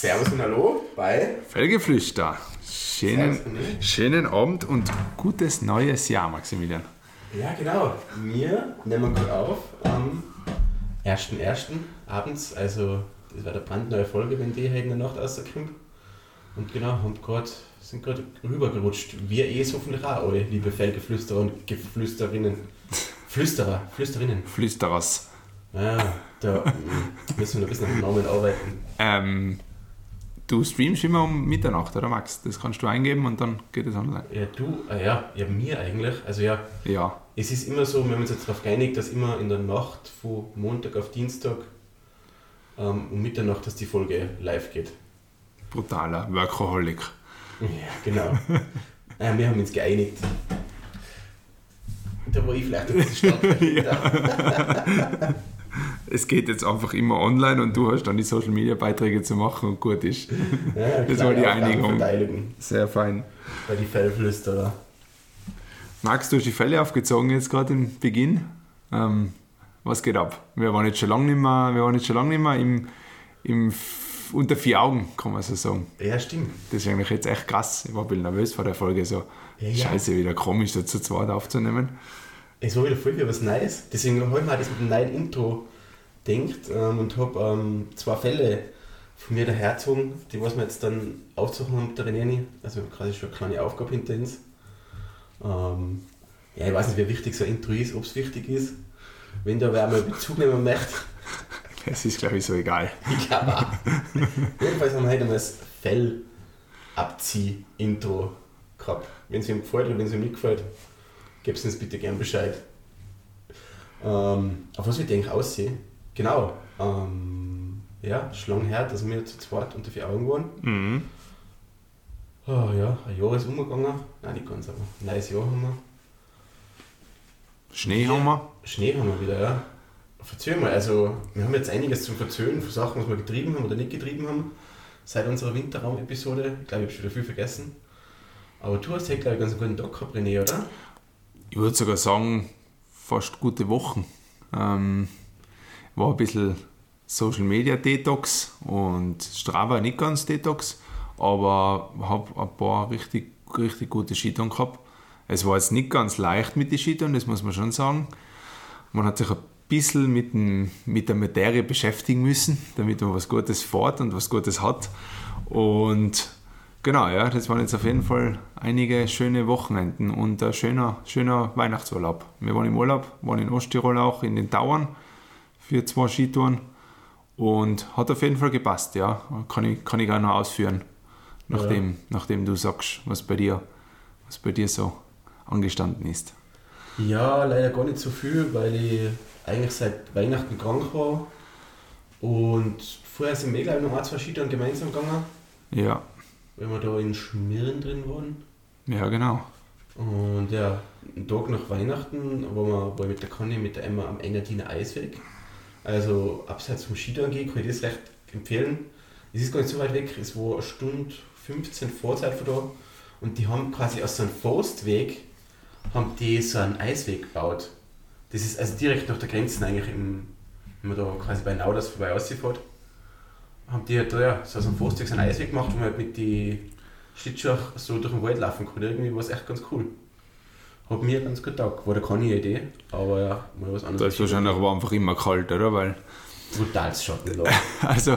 Servus und Hallo bei Felgeflüster. Schönen, schönen Abend und gutes neues Jahr, Maximilian. Ja, genau. Wir nehmen gerade auf am 1.1. abends. Also, das war eine brandneue Folge, wenn die heute in der Nacht rauskommt. Und genau, haben grad, sind gerade rübergerutscht. Wir eh hoffentlich auch, alle liebe Felgeflüsterer und Geflüsterinnen. Flüsterer, Flüsterinnen. Flüsterers. Ja, da mm, müssen wir noch ein bisschen am Namen arbeiten. Ähm, du streamst immer um Mitternacht, oder Max? Das kannst du eingeben und dann geht es online. Ja, du, ah ja, ja, mir eigentlich. Also ja, Ja, Es ist immer so, wir haben uns jetzt darauf geeinigt, dass immer in der Nacht von Montag auf Dienstag ähm, um Mitternacht, dass die Folge live geht. brutaler Workaholic. Ja, genau. äh, wir haben uns geeinigt. Da war ich vielleicht ein bisschen stark. Es geht jetzt einfach immer online und du hast dann die Social Media Beiträge zu machen und gut ist. Ja, Das war die Einigung. Sehr fein. Bei die Fellflüsterer. Max, du hast die Fälle aufgezogen jetzt gerade im Beginn. Ähm, was geht ab? Wir waren jetzt schon lange nicht mehr, wir waren jetzt schon lange nicht mehr im, im unter vier Augen, kann man so sagen. Ja, stimmt. Das ist eigentlich jetzt echt krass. Ich war ein bisschen nervös vor der Folge, so Ja, ja. scheiße, wieder komisch, so zu zweit aufzunehmen. Es war wieder voll wieder was Neues. Deswegen habe ich mir auch das mit dem neuen Intro gedacht ähm, und habe ähm, zwei Fälle von mir dahergezogen, die was wir jetzt dann aufzusuchen haben mit der Reneni. Also quasi schon eine kleine Aufgabe hinter uns. Ähm, ja, ich weiß nicht, wie wichtig so ein Intro ist, ob es wichtig ist. Wenn da wer mal Bezug nehmen möchte, Es ist, glaube ich, so egal. ich glaube auch. Jedenfalls haben wir heute einmal das Fell-Abzieh-Intro gehabt. Wenn es ihm gefällt oder wenn es ihm nicht gefällt, gebt uns bitte gern Bescheid. Ähm, auf was wir eigentlich aussehen? Genau. Ähm, ja, schon lange her, dass wir zu zweit unter vier Augen waren. Mhm. Oh, ja, ein Jahr ist umgegangen. Nein, nicht ganz, aber ein neues Jahr haben wir. Schnee haben wir. Schnee haben wir wieder, ja. Verzeih mal, also wir haben jetzt einiges zum Verzögern von Sachen, was wir getrieben haben oder nicht getrieben haben. Seit unserer Winterraum-Episode. Ich glaube, ich habe schon wieder viel vergessen. Aber du hast ja, glaube ich, ganz einen guten Tag gehabt, René, oder? Ich würde sogar sagen, fast gute Wochen. Ähm, war ein bisschen Social Media Detox und Strava nicht ganz Detox, aber habe ein paar richtig, richtig gute Skitouren gehabt. Es war jetzt nicht ganz leicht mit den Skitouren, das muss man schon sagen. Man hat sich ein bisschen mit, dem, mit der Materie beschäftigen müssen, damit man was Gutes fährt und was Gutes hat. Und genau, ja, das waren jetzt auf jeden Fall einige schöne Wochenenden und ein schöner, schöner Weihnachtsurlaub. Wir waren im Urlaub, waren in Osttirol auch, in den Tauern für zwei Skitouren und hat auf jeden Fall gepasst, ja. Kann ich, kann ich auch noch ausführen, nachdem, nachdem du sagst, was bei dir, was bei dir so angestanden ist. Ja, leider gar nicht so viel, weil ich eigentlich seit Weihnachten krank war. Und vorher sind wir, glaube ich, noch ein, zwei Skitouren gemeinsam gegangen, Ja, weil wir da in Schmirren drin waren. ja genau. Und ja, einen Tag nach Weihnachten wo wir, war mit der Conny, mit der Emma am Engadiner Eisweg. Also abseits vom gehen, kann ich das recht empfehlen. Es ist gar nicht so weit weg, es war eine Stunde 15 Vorzeit von da. Und die haben quasi aus so einem Forstweg haben die so einen Eisweg gebaut. Das ist also direkt nach der Grenze eigentlich, im, wenn man da quasi bei Nauders vorbei ausfährt, haben die halt da ja, so aus einem Forstweg so einen Eisweg gemacht, wo man halt mit die Schlittschuhe so durch den Wald laufen kann. Irgendwie war es echt ganz cool. Hat mir ganz gut taugt. War da keine Idee, aber ja, mal was Da anderes. ist wahrscheinlich aber einfach immer kalt, oder? Weil Brutales Schattenloch. Also,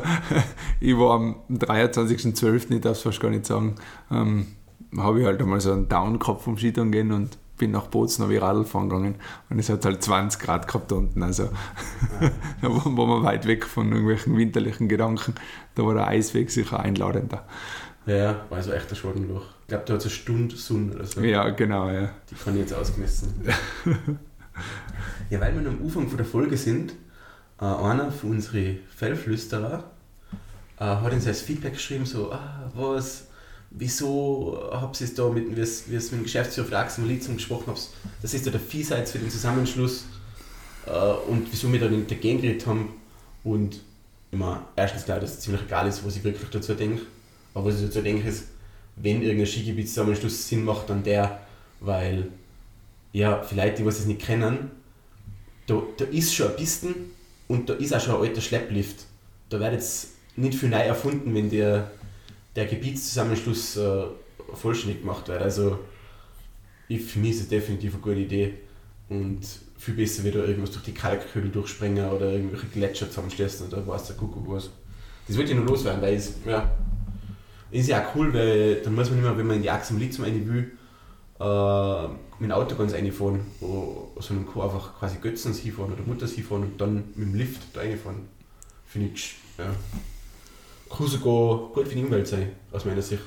ich war am 23.12., ich darf es fast gar nicht sagen, ähm, habe ich halt einmal so einen Down gehabt vom Skitouren gehen und bin nach Bozen habe ich Radl fahren gegangen und es hat halt 20 Grad gehabt da unten, also da war war man weit weg von irgendwelchen winterlichen Gedanken, da war der Eisweg sicher einladender. ja, war also echt ein Schattenloch. Ich glaube, da hat es eine Stunde Sonne oder so. Ja, genau, ja. Die kann ich jetzt ausgemessen. ja, weil wir noch am Anfang von der Folge sind, äh, einer von unseren Fellflüsterer äh, hat uns als Feedback geschrieben, so, ah, was, wieso habt ihr es da mit, wie es mit dem Geschäftsführer von Axel Malizum gesprochen habt, das ist ja der Viehseits für den Zusammenschluss äh, und wieso wir da nicht dagegen geredet haben. Und immer erstens klar, dass es ziemlich egal ist, was ich wirklich dazu denke, aber was ich dazu denke ist, wenn irgendein Skigebietszusammenschluss Sinn macht, dann der, weil ja, vielleicht die, was es nicht kennen, da, da ist schon eine Pisten und da ist auch schon ein alter Schlepplift. Da wird jetzt nicht viel neu erfunden, wenn der, der Gebietszusammenschluss äh, vollständig gemacht wird. Also ich, ist es definitiv eine gute Idee und viel besser wieder irgendwas durch die Kalkhöhle durchspringen oder irgendwelche Gletscher zusammenschließen oder was der Kuckuck was. Das wird ja nur loswerden, weil es, ja, ist ja auch cool, weil dann muss man mehr, wenn man in die Achse am Lithium rein will, äh, mit dem Auto ganz reinfahren, sondern kann einfach quasi Götzens hinfahren oder Mutters hinfahren und dann mit dem Lift da reinfahren. Finde ich, ja, kann sogar gut für die Umwelt sein, aus meiner Sicht.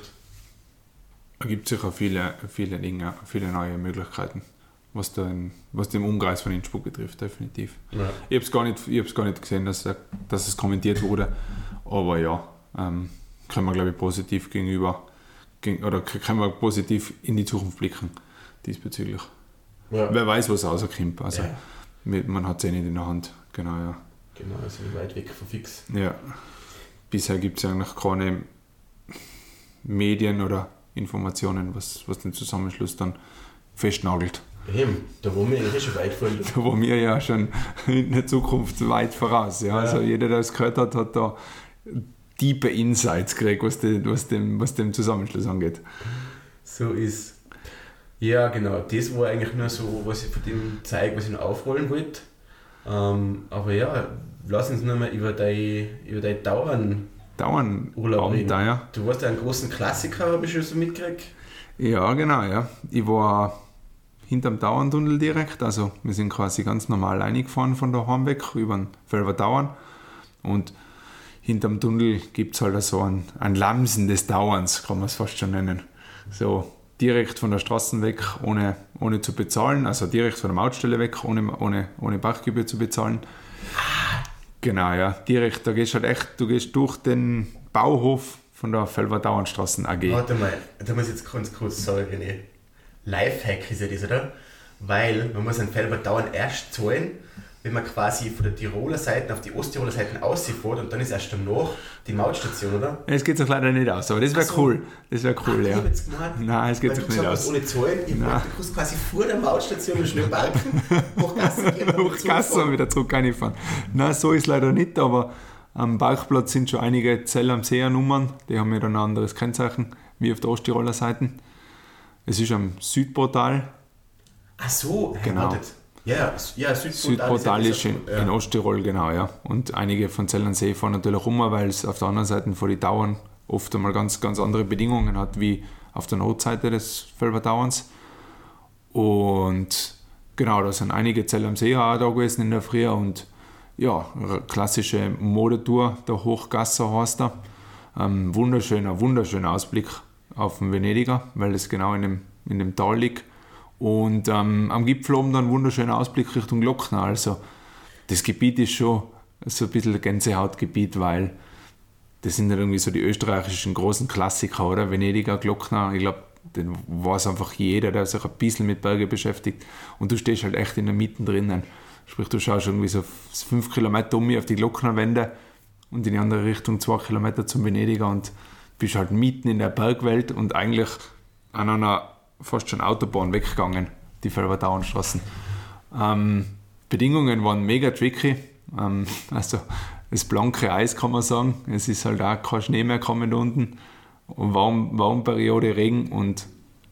Es gibt sicher viele, viele Dinge, viele neue Möglichkeiten, was, den, was den Umkreis von Innsbruck betrifft, definitiv. Ja. Ich habe es gar, nicht- gar nicht gesehen, dass, dass es kommentiert wurde, aber ja, ähm, können wir, glaube ich, positiv gegenüber, gegen, oder können wir positiv in die Zukunft blicken diesbezüglich. Ja. Wer weiß, was rauskommt. Also, ja, man hat es eh nicht in der Hand. Genau, ja. genau, also weit weg von fix. ja. Bisher gibt es eigentlich keine Medien oder Informationen, was, was den Zusammenschluss dann festnagelt. Eben, da wo wir eigentlich eh schon weit fahren. Da waren wir ja schon in der Zukunft weit voraus. Ja? Ja. Also jeder, der es gehört hat, hat da tiefe Insights gekriegt, was, den, was, dem, was dem Zusammenschluss angeht. So ist. Ja, genau. Das war eigentlich nur so, was ich von dem zeige, was ich noch aufrollen wollte. Ähm, aber ja, lass uns noch mal über deine, über deine Dauern. Dauern Urlaub reden. Abenteuer. Du warst ja einen großen Klassiker, habe ich schon so mitgekriegt. Ja, genau, ja. Ich war hinterm Dauerntunnel direkt, also wir sind quasi ganz normal reingefahren von daheim weg über den Felber Dauern und hinterm Tunnel gibt es halt so ein, ein Lamsen des Dauerns, kann man es fast schon nennen. So direkt von der Straße weg, ohne, ohne zu bezahlen, also direkt von der Mautstelle weg, ohne, ohne, ohne Parkgebühr zu bezahlen. Genau, ja, direkt, da gehst du halt echt, du gehst durch den Bauhof von der Felber Dauernstraßen AG. Warte mal, da muss ich jetzt ganz kurz sagen, René. Lifehack ist ja das, oder? Weil man muss einen Felber dauernd erst zahlen, wenn man quasi von der Tiroler Seite auf die Osttiroler Seite ausfährt und dann ist erst danach die Mautstation, oder? Es geht sich leider nicht aus, aber das wäre Ach so. cool. Das wäre cool, Ich ja. jetzt gemeint, Nein, es geht sich nicht aus. ohne Zahlen, ich kannst quasi vor der Mautstation schnell parken, Hochgasse gehen und Hoch Gasse und wieder zurück reinfahren. Nein, so ist leider nicht, aber am Parkplatz sind schon einige Zell am See Nummern, die haben ja dann ein anderes Kennzeichen, wie auf der Osttiroler Seite. Es ist am Südportal. Ach so, hey, Genau. wartet. Ja, ja, Südportal, Südportal ist in, ja. in Osttirol, genau, ja. Und einige von Zell am See fahren natürlich rum, weil es auf der anderen Seite von den Dauern oft einmal ganz, ganz andere Bedingungen hat, wie auf der Nordseite des Felberdauerns. Und genau, da sind einige Zell am See auch da gewesen in der Früh und ja, klassische Modetour, der Hochgasser heißt er. Ähm, wunderschöner, wunderschöner Ausblick auf den Venediger, weil es genau in dem, in dem Tal liegt. Und ähm, am Gipfel oben dann wunderschöner Ausblick Richtung Glockner. Also das Gebiet ist schon so ein bisschen Gänsehautgebiet, weil das sind dann irgendwie so die österreichischen großen Klassiker, oder? Venediger, Glockner, ich glaube, den weiß einfach jeder, der sich ein bisschen mit Bergen beschäftigt. Und du stehst halt echt in der Mitte drinnen. Sprich, du schaust irgendwie so fünf Kilometer um mich auf die Glocknerwände und in die andere Richtung zwei Kilometer zum Venediger und bist halt mitten in der Bergwelt und eigentlich an einer fast schon Autobahn weggegangen, die Felberdauernstraßen. Ähm, Bedingungen waren mega tricky. Ähm, also das blanke Eis kann man sagen. Es ist halt auch kein Schnee mehr kommen unten. Und warm, Warmperiode, Regen und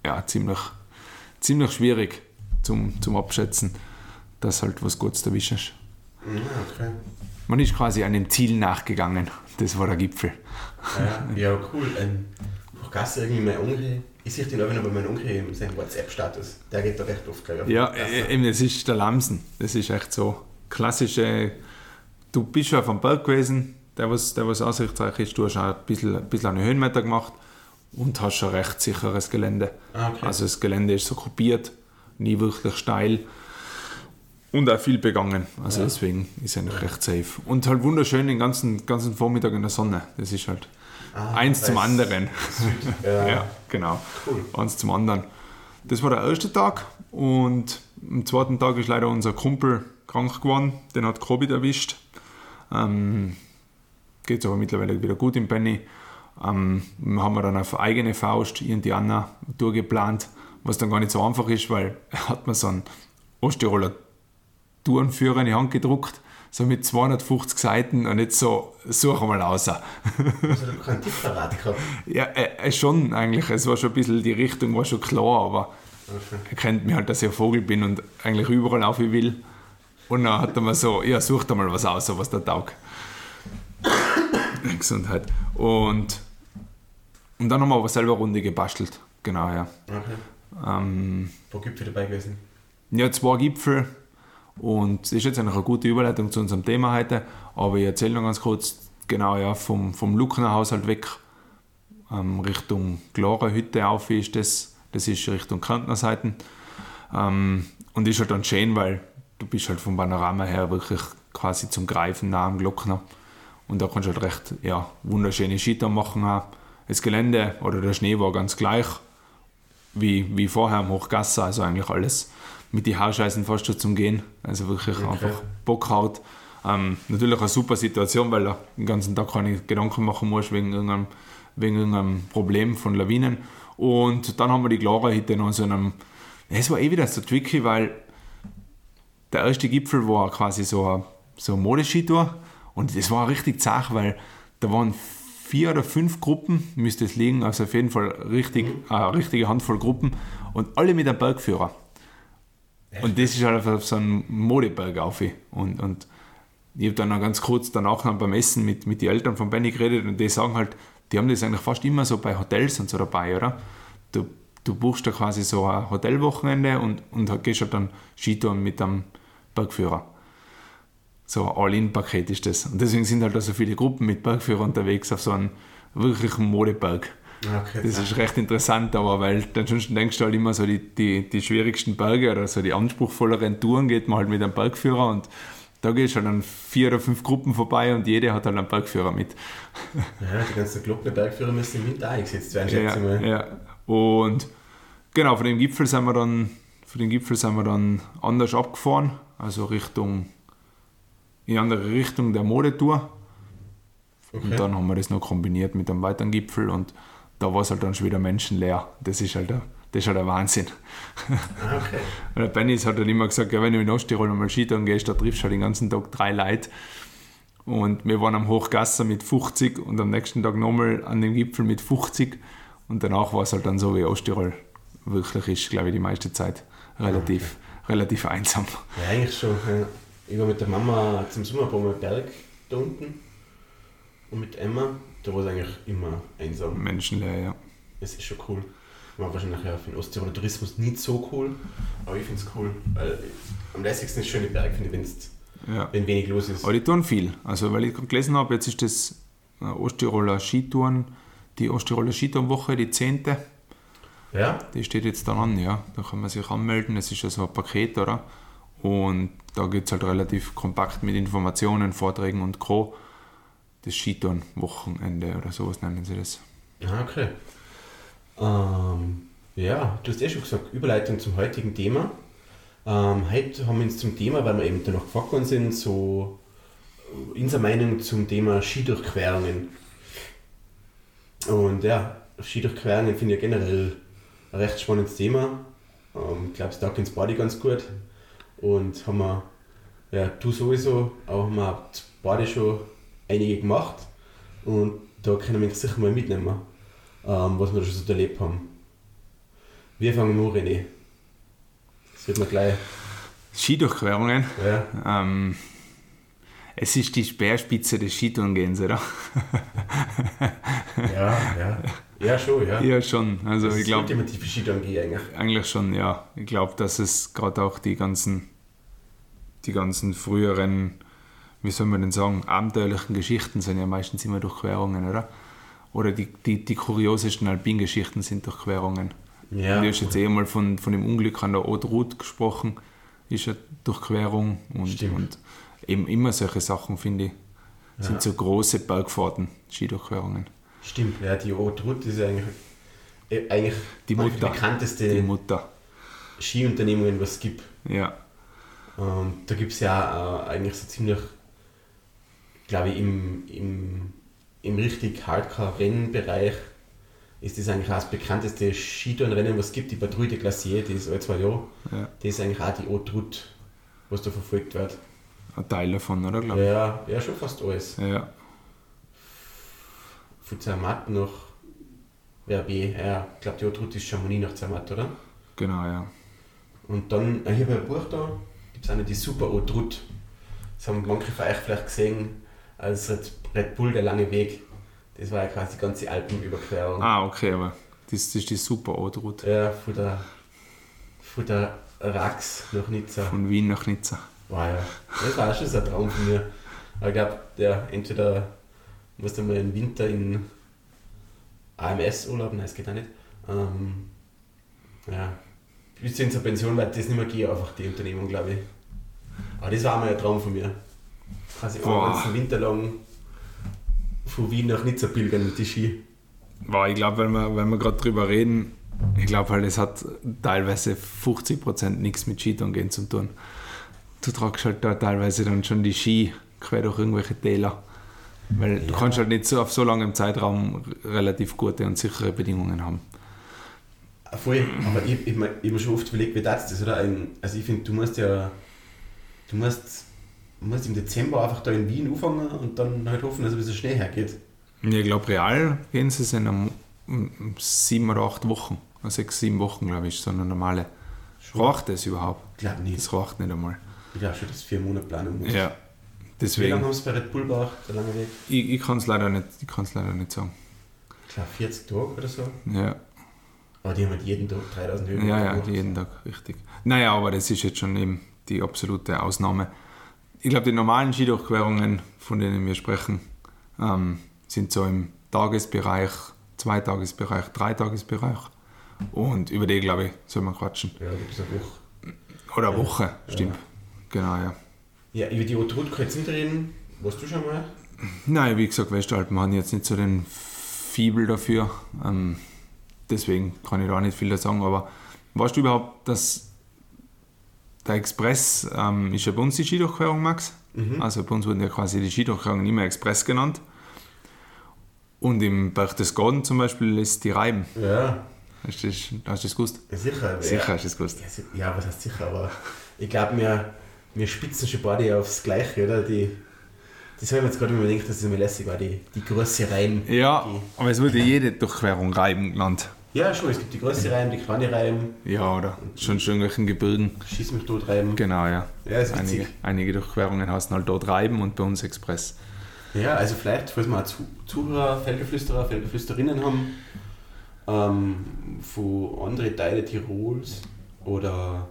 ja, ziemlich, ziemlich schwierig zum, zum Abschätzen, dass halt was Gutes erwischt ist. Okay. Man ist quasi einem Ziel nachgegangen. Das war der Gipfel. Ja, ja, cool. Ähm, Hochgasse irgendwie mein Onkel, ich sehe den auch noch bei meinem Onkel in seinem WhatsApp-Status. Der geht da recht oft, glaube ich. auf Ja, äh, eben, das ist der Lamsen. Das ist echt so klassische. Du bist schon auf dem Berg gewesen, der was, der was aussichtsreich ist. Du hast auch ein bisschen, ein bisschen eine Höhenmeter gemacht und hast schon recht sicheres Gelände. Ah, okay. Also das Gelände ist so kopiert, nie wirklich steil und auch viel begangen. Also Ja. deswegen ist eigentlich recht safe. Und halt wunderschön den ganzen, ganzen Vormittag in der Sonne. Das ist halt Ah, eins zum anderen. Ja, Ja, genau. Cool. Eins zum anderen. Das war der erste Tag und am zweiten Tag ist leider unser Kumpel krank geworden. Den hat Covid erwischt. Ähm, Geht aber mittlerweile wieder gut im Penny. Ähm, haben wir dann auf eigene Faust, die Anna, durchgeplant, was dann gar nicht so einfach ist, weil er hat mir so einen Osttiroler Tourenführer in die Hand gedruckt, so mit 250 Seiten und nicht so, such mal raus. Also du keinen Tipp verraten gehabt? ja, äh, äh, schon eigentlich. Es war schon ein bisschen, die Richtung war schon klar, aber Okay. er kennt mich halt, dass ich ein Vogel bin und eigentlich überall auf will. Und dann hat er mir so, ja, such dir mal was aus, was der taugt. Gesundheit. Und, und dann haben wir aber selber Runde gebastelt. Genau, ja. Okay. Ähm, Wo gibt es dabei gewesen? ja, zwei Gipfel. Und das ist jetzt eine gute Überleitung zu unserem Thema heute. Aber ich erzähle noch ganz kurz, genau, ja, vom, vom Luckner Haushalt weg ähm, Richtung Glora Hütte auf ist das. Das ist Richtung Kärntner Seiten. Ähm, und ist halt dann schön, weil du bist halt vom Panorama her wirklich quasi zum Greifen nah am Glockner. Und da kannst du halt recht ja, wunderschöne Skitouren machen. Auch. Das Gelände oder der Schnee war ganz gleich wie, wie vorher am Hochgasser, also eigentlich alles mit den Haarscheißen fast schon zum Gehen. Also wirklich Okay. einfach Bockhaut. Ähm, natürlich eine super Situation, weil du den ganzen Tag keine Gedanken machen musst wegen irgendeinem, wegen irgendeinem Problem von Lawinen. Und dann haben wir die Clara-Hütte noch so einem. Es war eh wieder so tricky, weil der erste Gipfel war quasi so eine, so eine Modeskitour und das war richtig zart, weil da waren vier oder fünf Gruppen, müsste es liegen, also auf jeden Fall richtig, eine richtige Handvoll Gruppen und alle mit einem Bergführer. Und das ist halt auf so einem Modeberg auf. Und, und ich habe dann noch ganz kurz danach beim Essen mit, mit den Eltern von Benny geredet und die sagen halt, die haben das eigentlich fast immer so bei Hotels und so dabei, oder? Du, du buchst da quasi so ein Hotelwochenende und, und gehst halt dann Skitouren mit einem Bergführer. So ein All-In-Paket ist das. Und deswegen sind halt da so viele Gruppen mit Bergführer unterwegs auf so einem wirklichen Modeberg. Okay, Das ist recht interessant, aber weil dann schon denkst du halt immer so die, die, die schwierigsten Berge oder so die anspruchsvolleren Touren geht man halt mit einem Bergführer und da gehst du halt an vier oder fünf Gruppen vorbei und jede hat halt einen Bergführer mit. ja, die ganzen Glocknerbergführer müssen im Winter eingesetzt werden, schätze ich Ja, mal. ja. Und genau, von dem Gipfel sind wir dann, von dem Gipfel sind wir dann anders abgefahren, also Richtung, in andere Richtung der Modetour. Okay. Und dann haben wir das noch kombiniert mit einem weiteren Gipfel und da war es halt dann schon wieder menschenleer. Das ist halt der, das ist halt der Wahnsinn. Ah, okay. Der Benny hat dann immer gesagt, ja, wenn du in Osttirol einmal Skitouren gehst, da triffst du halt den ganzen Tag drei Leute. Und wir waren am Hochgasser mit 50 und am nächsten Tag nochmal an dem Gipfel mit 50. Und danach war es halt dann so, wie Osttirol wirklich ist, glaube ich, die meiste Zeit relativ, relativ einsam. Ja, eigentlich schon. Ja. Ich war mit der Mama zum Sommerbaum am Berg da unten und mit Emma, da war es eigentlich immer einsam. Menschenleer, ja. Es ist schon cool. War wahrscheinlich ja für den Osttiroler Tourismus nicht so cool, aber ich finde es cool, weil am lässigsten ist schöne Berg, finde ich, ja. wenn wenig los ist. Aber die tun viel. Also, weil ich gerade gelesen habe, jetzt ist das äh, Osttiroler Skitouren, die Osttiroler Skitourenwoche, die 10. Ja? Die steht jetzt dann an, ja. Da kann man sich anmelden. Es ist ja so ein Paket, oder? Und da geht es halt relativ kompakt mit Informationen, Vorträgen und Co. Das Skitouren-Wochenende oder sowas nennen sie das. Ah, okay. Ähm, ja, du hast eh schon gesagt, Überleitung zum heutigen Thema. Ähm, heute haben wir uns zum Thema, weil wir eben danach gefragt worden sind, so äh, unsere Meinung zum Thema Skidurchquerungen. Und ja, Skidurchquerungen finde ich generell ein recht spannendes Thema. Ähm, ich glaube, es taugt ins Body ganz gut. Und haben wir, ja, du sowieso, auch haben wir beide schon einige gemacht. Und da können wir uns sicher mal mitnehmen, ähm, was wir da schon so erlebt haben. Wir fangen nur René. Das wird mir gleich. Skidurchquerungen. Ja, Ähm, es ist die Speerspitze des Skitourengens, oder? ja, ja. Ja, schon, ja. ja, schon. Also das ich ist glaube, ultimative Skitouren eigentlich. Eigentlich schon, ja. Ich glaube, dass es gerade auch die ganzen, die ganzen früheren, wie soll man denn sagen, abenteuerlichen Geschichten sind ja meistens immer Durchquerungen, oder? Oder die, die, die kuriosesten Alpingeschichten sind Durchquerungen. Ja, Du hast jetzt eh mal von, von dem Unglück an der Haute Route gesprochen, ist eine Durchquerung und, Stimmt. und eben immer solche Sachen, finde ich, Ja. sind so große Bergfahrten, Skidurchquerungen. stimmt. Ja, die Haute Route ist eigentlich, äh, eigentlich Die Mutter. bekannteste Die Mutter, Skiunternehmungen, was es gibt. ja. Und da gibt es ja äh, eigentlich so ziemlich, glaube ich, im, im, im richtig Hardcore-Rennbereich ist das eigentlich auch das bekannteste Skitourenrennen, was es gibt, die Patrouille de Glacier, die ist alle zwei Jahre. ja. Das ist eigentlich auch die Haute was da verfolgt wird. ein Teil davon, oder? Glaub ich. Ja, ja, schon fast alles. Ja. Von Zermatt nach Verbe. Ja, ich glaube, die Haute ist Chamonix nach Zermatt, oder? Genau, ja. Und dann, äh, hier bei ein Buch da, gibt es eine, die Super Haute. Das haben manche von euch vielleicht gesehen, als Red- Red Bull, der lange Weg. Das war ja quasi die ganze Alpenüberquerung. Ah, okay, aber das, das ist die super Autoroute. Ja, von der, von der Rax nach Nizza. Von Wien nach Nizza. Wow, ja. Das war schon so ein Traum von mir. Aber ich glaube, der entweder musst du mal im Winter in AMS-Urlaub, nein, das geht auch nicht. Ähm, ja, bis zur Pension wird das nicht mehr gehen, einfach die Unternehmung, glaube ich. Aber das war mal ein Traum von mir. Quasi Boah. ganzen Winter lang von Wien nach Nizza pilgern mit den Ski. Boah, ich glaube, wenn wir, wenn wir gerade drüber reden, ich glaube halt, es hat teilweise 50% nichts mit Skitouren gehen zu tun. Du tragst halt da teilweise dann schon die Ski quer durch irgendwelche Täler. Weil du Ja. kannst halt nicht so auf so langem Zeitraum relativ gute und sichere Bedingungen haben. Ah, Voll, aber ich, ich, ich habe mir schon oft überlegt, wie das ist, oder? Also ich finde, du musst ja, du musst, du musst im Dezember einfach da in Wien anfangen und dann halt hoffen, dass ein bisschen Schnee hergeht. Ich glaube, real gehen sie es in um, um sieben oder acht Wochen. Sechs, sieben Wochen, glaube ich, so eine normale. Reicht das überhaupt? Ich glaube nicht. Das reicht nicht einmal. Ich glaube schon, dass vier Monate Planung muss. Ja. Wie lange Deswegen, haben sie bei Red Bull gebraucht, der lange Weg? ich, ich kann es leider, nicht- ich leider nicht sagen. Ich glaube 40 Tage oder so. Ja, Aber die haben halt jeden Tag 3000 Höhenmeter ja, ja jeden Tag, richtig. Naja, aber das ist jetzt schon eben die absolute Ausnahme. Ich glaube, die normalen Skidurchquerungen, von denen wir sprechen, ähm, sind so im Tagesbereich, Zweitagesbereich, Dreitagesbereich. Und über die, glaube ich, soll man quatschen. Ja, du bist eine Woche. Oder Ja. Woche, stimmt. Genau, ja. Ja, über die Autoroute kann jetzt nicht reden. Warst du schon mal? Nein, wie gesagt, Westalpen haben jetzt nicht so den Fibel dafür. Ähm, deswegen kann ich da auch nicht viel dazu sagen. Aber weißt du überhaupt, dass der Express ähm, ist ja bei uns die Skidurchquerung, Max? Mhm. Also bei uns wurden ja quasi die Skidurchquerungen immer Express genannt. Und im Berchtesgaden zum Beispiel ist die Reiben. Ja, Hast du das, hast du das gewusst? ja sicher. Sicher Ja, hast du das gewusst. ja, was heißt sicher, aber ich glaube, wir, wir spitzen schon beide aufs Gleiche, oder? Die, das habe ich mir jetzt gerade überlegt, dass es mir lässig war, die, die große Reim. Ja, aber es wurde jede Durchquerung Reiben genannt. Ja, schon, es gibt die große Reim, die kleine Reim, Ja, oder? Schon schon irgendwelchen Gebirgen. Schieß mich tot Reim. Genau, ja. Ja, ist Einige, witzig. einige Durchquerungen heißen halt dort Reiben und bei uns Express. Ja, also vielleicht, falls wir auch Zu- Zuhörer, Feldgeflüsterer, Feldgeflüsterinnen haben, ähm, von anderen Teilen Tirols oder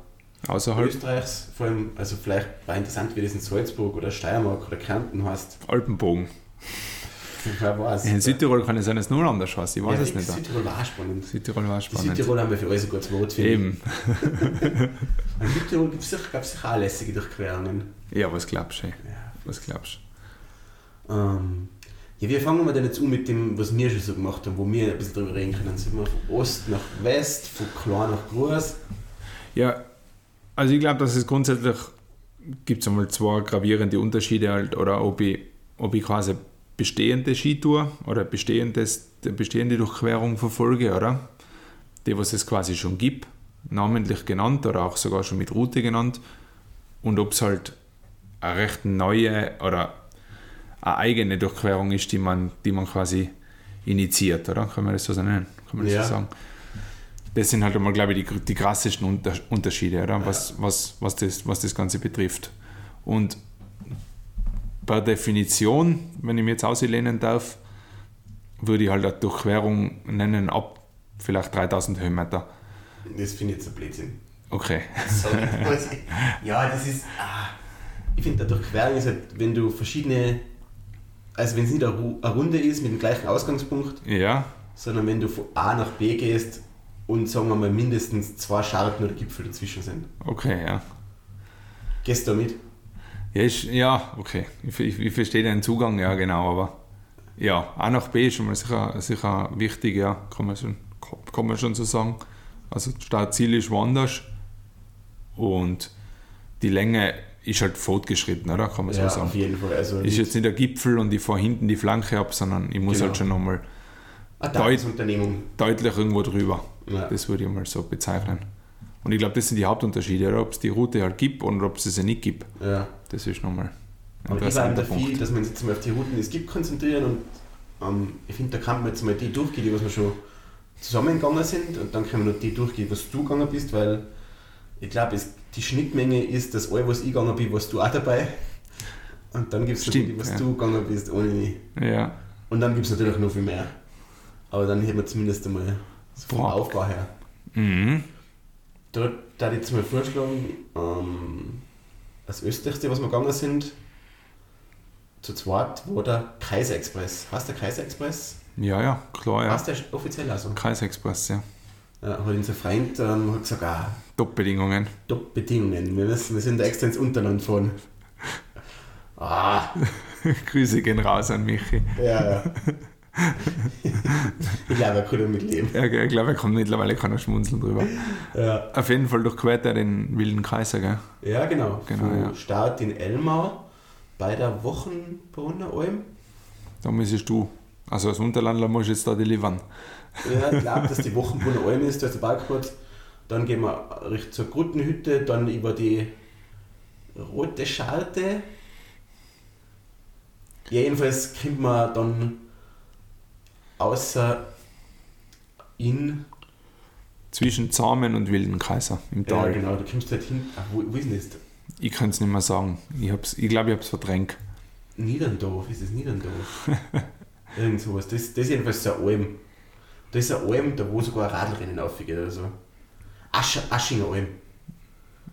Außerhalb Österreichs, vor allem, also vielleicht war interessant, wie das in Salzburg oder Steiermark oder Kärnten heißt. Alpenbogen. In Südtirol kann es sein, dass es nur anders heißt. Ich weiß ja, es nicht. Südtirol war spannend. Südtirol war Die spannend. Südtirol haben wir für alles ein gutes Wort, finde Eben. In Südtirol gibt es sicher, auch lässige Durchquerungen. Ja, was glaubst du? Ja. Was glaubst Ähm, ja, wie fangen wir denn jetzt an mit dem, was wir schon so gemacht haben, wo wir ein bisschen drüber reden können? Sind wir von Ost nach West, von klein nach groß? du? Ja, also ich glaube, dass es grundsätzlich gibt es einmal zwei gravierende Unterschiede halt, oder ob ich, ob ich quasi bestehende Skitour oder bestehendes, bestehende Durchquerung verfolge, oder? Die, was es quasi schon gibt, namentlich genannt oder auch sogar schon mit Route genannt und ob es halt eine recht neue oder eine eigene Durchquerung ist, die man, die man quasi initiiert, oder? Kann man das so nennen? Kann man das Ja. so sagen? Das sind halt einmal, glaube ich, die, die krassesten Unter Unterschiede, oder? Was, was, was, das, was das Ganze betrifft. Und per Definition, wenn ich mich jetzt auslehnen darf, würde ich halt eine Durchquerung nennen ab vielleicht 3000 Höhenmeter. Das finde ich jetzt ein Blödsinn. Okay. Sorry. Ja, das ist. Ah, ich finde, der Durchquerung ist halt, wenn du verschiedene. Also, wenn es nicht eine eine Runde ist mit dem gleichen Ausgangspunkt, Ja, sondern wenn du von A nach B gehst und sagen wir mal mindestens zwei Scharten oder Gipfel dazwischen sind. okay, ja. Gehst du damit? Ja, ist, ja okay. Ich, ich, ich verstehe den Zugang, ja, genau, aber ja, A nach B ist schon mal sicher, sicher wichtig, ja, kann man schon, kann man schon so sagen. Also, Startziel ist woanders und die Länge ist halt fortgeschritten, oder? Kann man Ja, so auf sagen. jeden Fall. Also, Ist jetzt nicht der Gipfel und ich fahre hinten die Flanke ab, sondern ich muss Genau. halt schon nochmal Tagesunternehmung. deutlich irgendwo drüber. Ja. Das würde ich mal so bezeichnen. Und ich glaube, das sind die Hauptunterschiede, oder? ob es die Route halt gibt oder ob es sie nicht gibt. Ja. Das ist nochmal Aber ich war dafür, dass wir uns jetzt mal auf die Routen, die es gibt, konzentrieren und ähm, ich finde, da kann man jetzt mal die durchgehen, die was wir schon zusammengegangen sind und dann können wir noch die durchgehen, was du gegangen bist, weil ich glaube, die Schnittmenge ist, dass all, was ich gegangen bin, warst du auch dabei. Und dann gibt es die, was ja. du gegangen bist, ohne mich. Ja, Und dann gibt es natürlich noch viel mehr. Aber dann hätten wir zumindest einmal so vom Boah. Aufbau her. mhm. Da da ich jetzt mal vorschlagen, ähm, das östlichste, was wir gegangen sind, zu zweit, war der Kaiser Express. Heißt der Kaiser Express? ja, ja, klar, ja. Heißt der offiziell also? Kreisexpress, ja. Ja, hat unser Freund ähm, hat gesagt, ah, Top-Bedingungen. Top-Bedingungen. Wir, müssen, wir sind da extra ins Unterland fahren. Ah, Grüße gehen raus an Michi. ja, ja. ich glaube, er kann damit leben. Ja, ich glaube, er kommt mittlerweile kann er schmunzeln drüber. Ja, Auf jeden Fall durchquert er den wilden Kaiser, gell? ja genau. Genau, Von ja. Start in Elmau bei der Wochenbrunner Alm. Da müsstest du, also als Unterlandler musst du jetzt da delivern. Ja, ich glaube, dass die Wochenbrunner Alm ist, da ist der Parkplatz. Dann gehen wir Richtung zur Gruttenhütte, dann über die rote Scharte. Ja, jedenfalls kommt man dann außer in. Zwischen Zahmen und wilden Kaiser im Ja, Tal. genau, du kommst halt hin. Ach, wo, wo ist denn das? Ich kann es nicht mehr sagen. Ich, hab's, ich glaube, ich habe es verdrängt. Niederndorf, ist das Niederndorf? Irgend sowas. Das, das ist jedenfalls so eine Alm. Da ist eine Alm, da wo sogar ein Radlrennen aufgeht oder so. Asch, Aschinger Alm.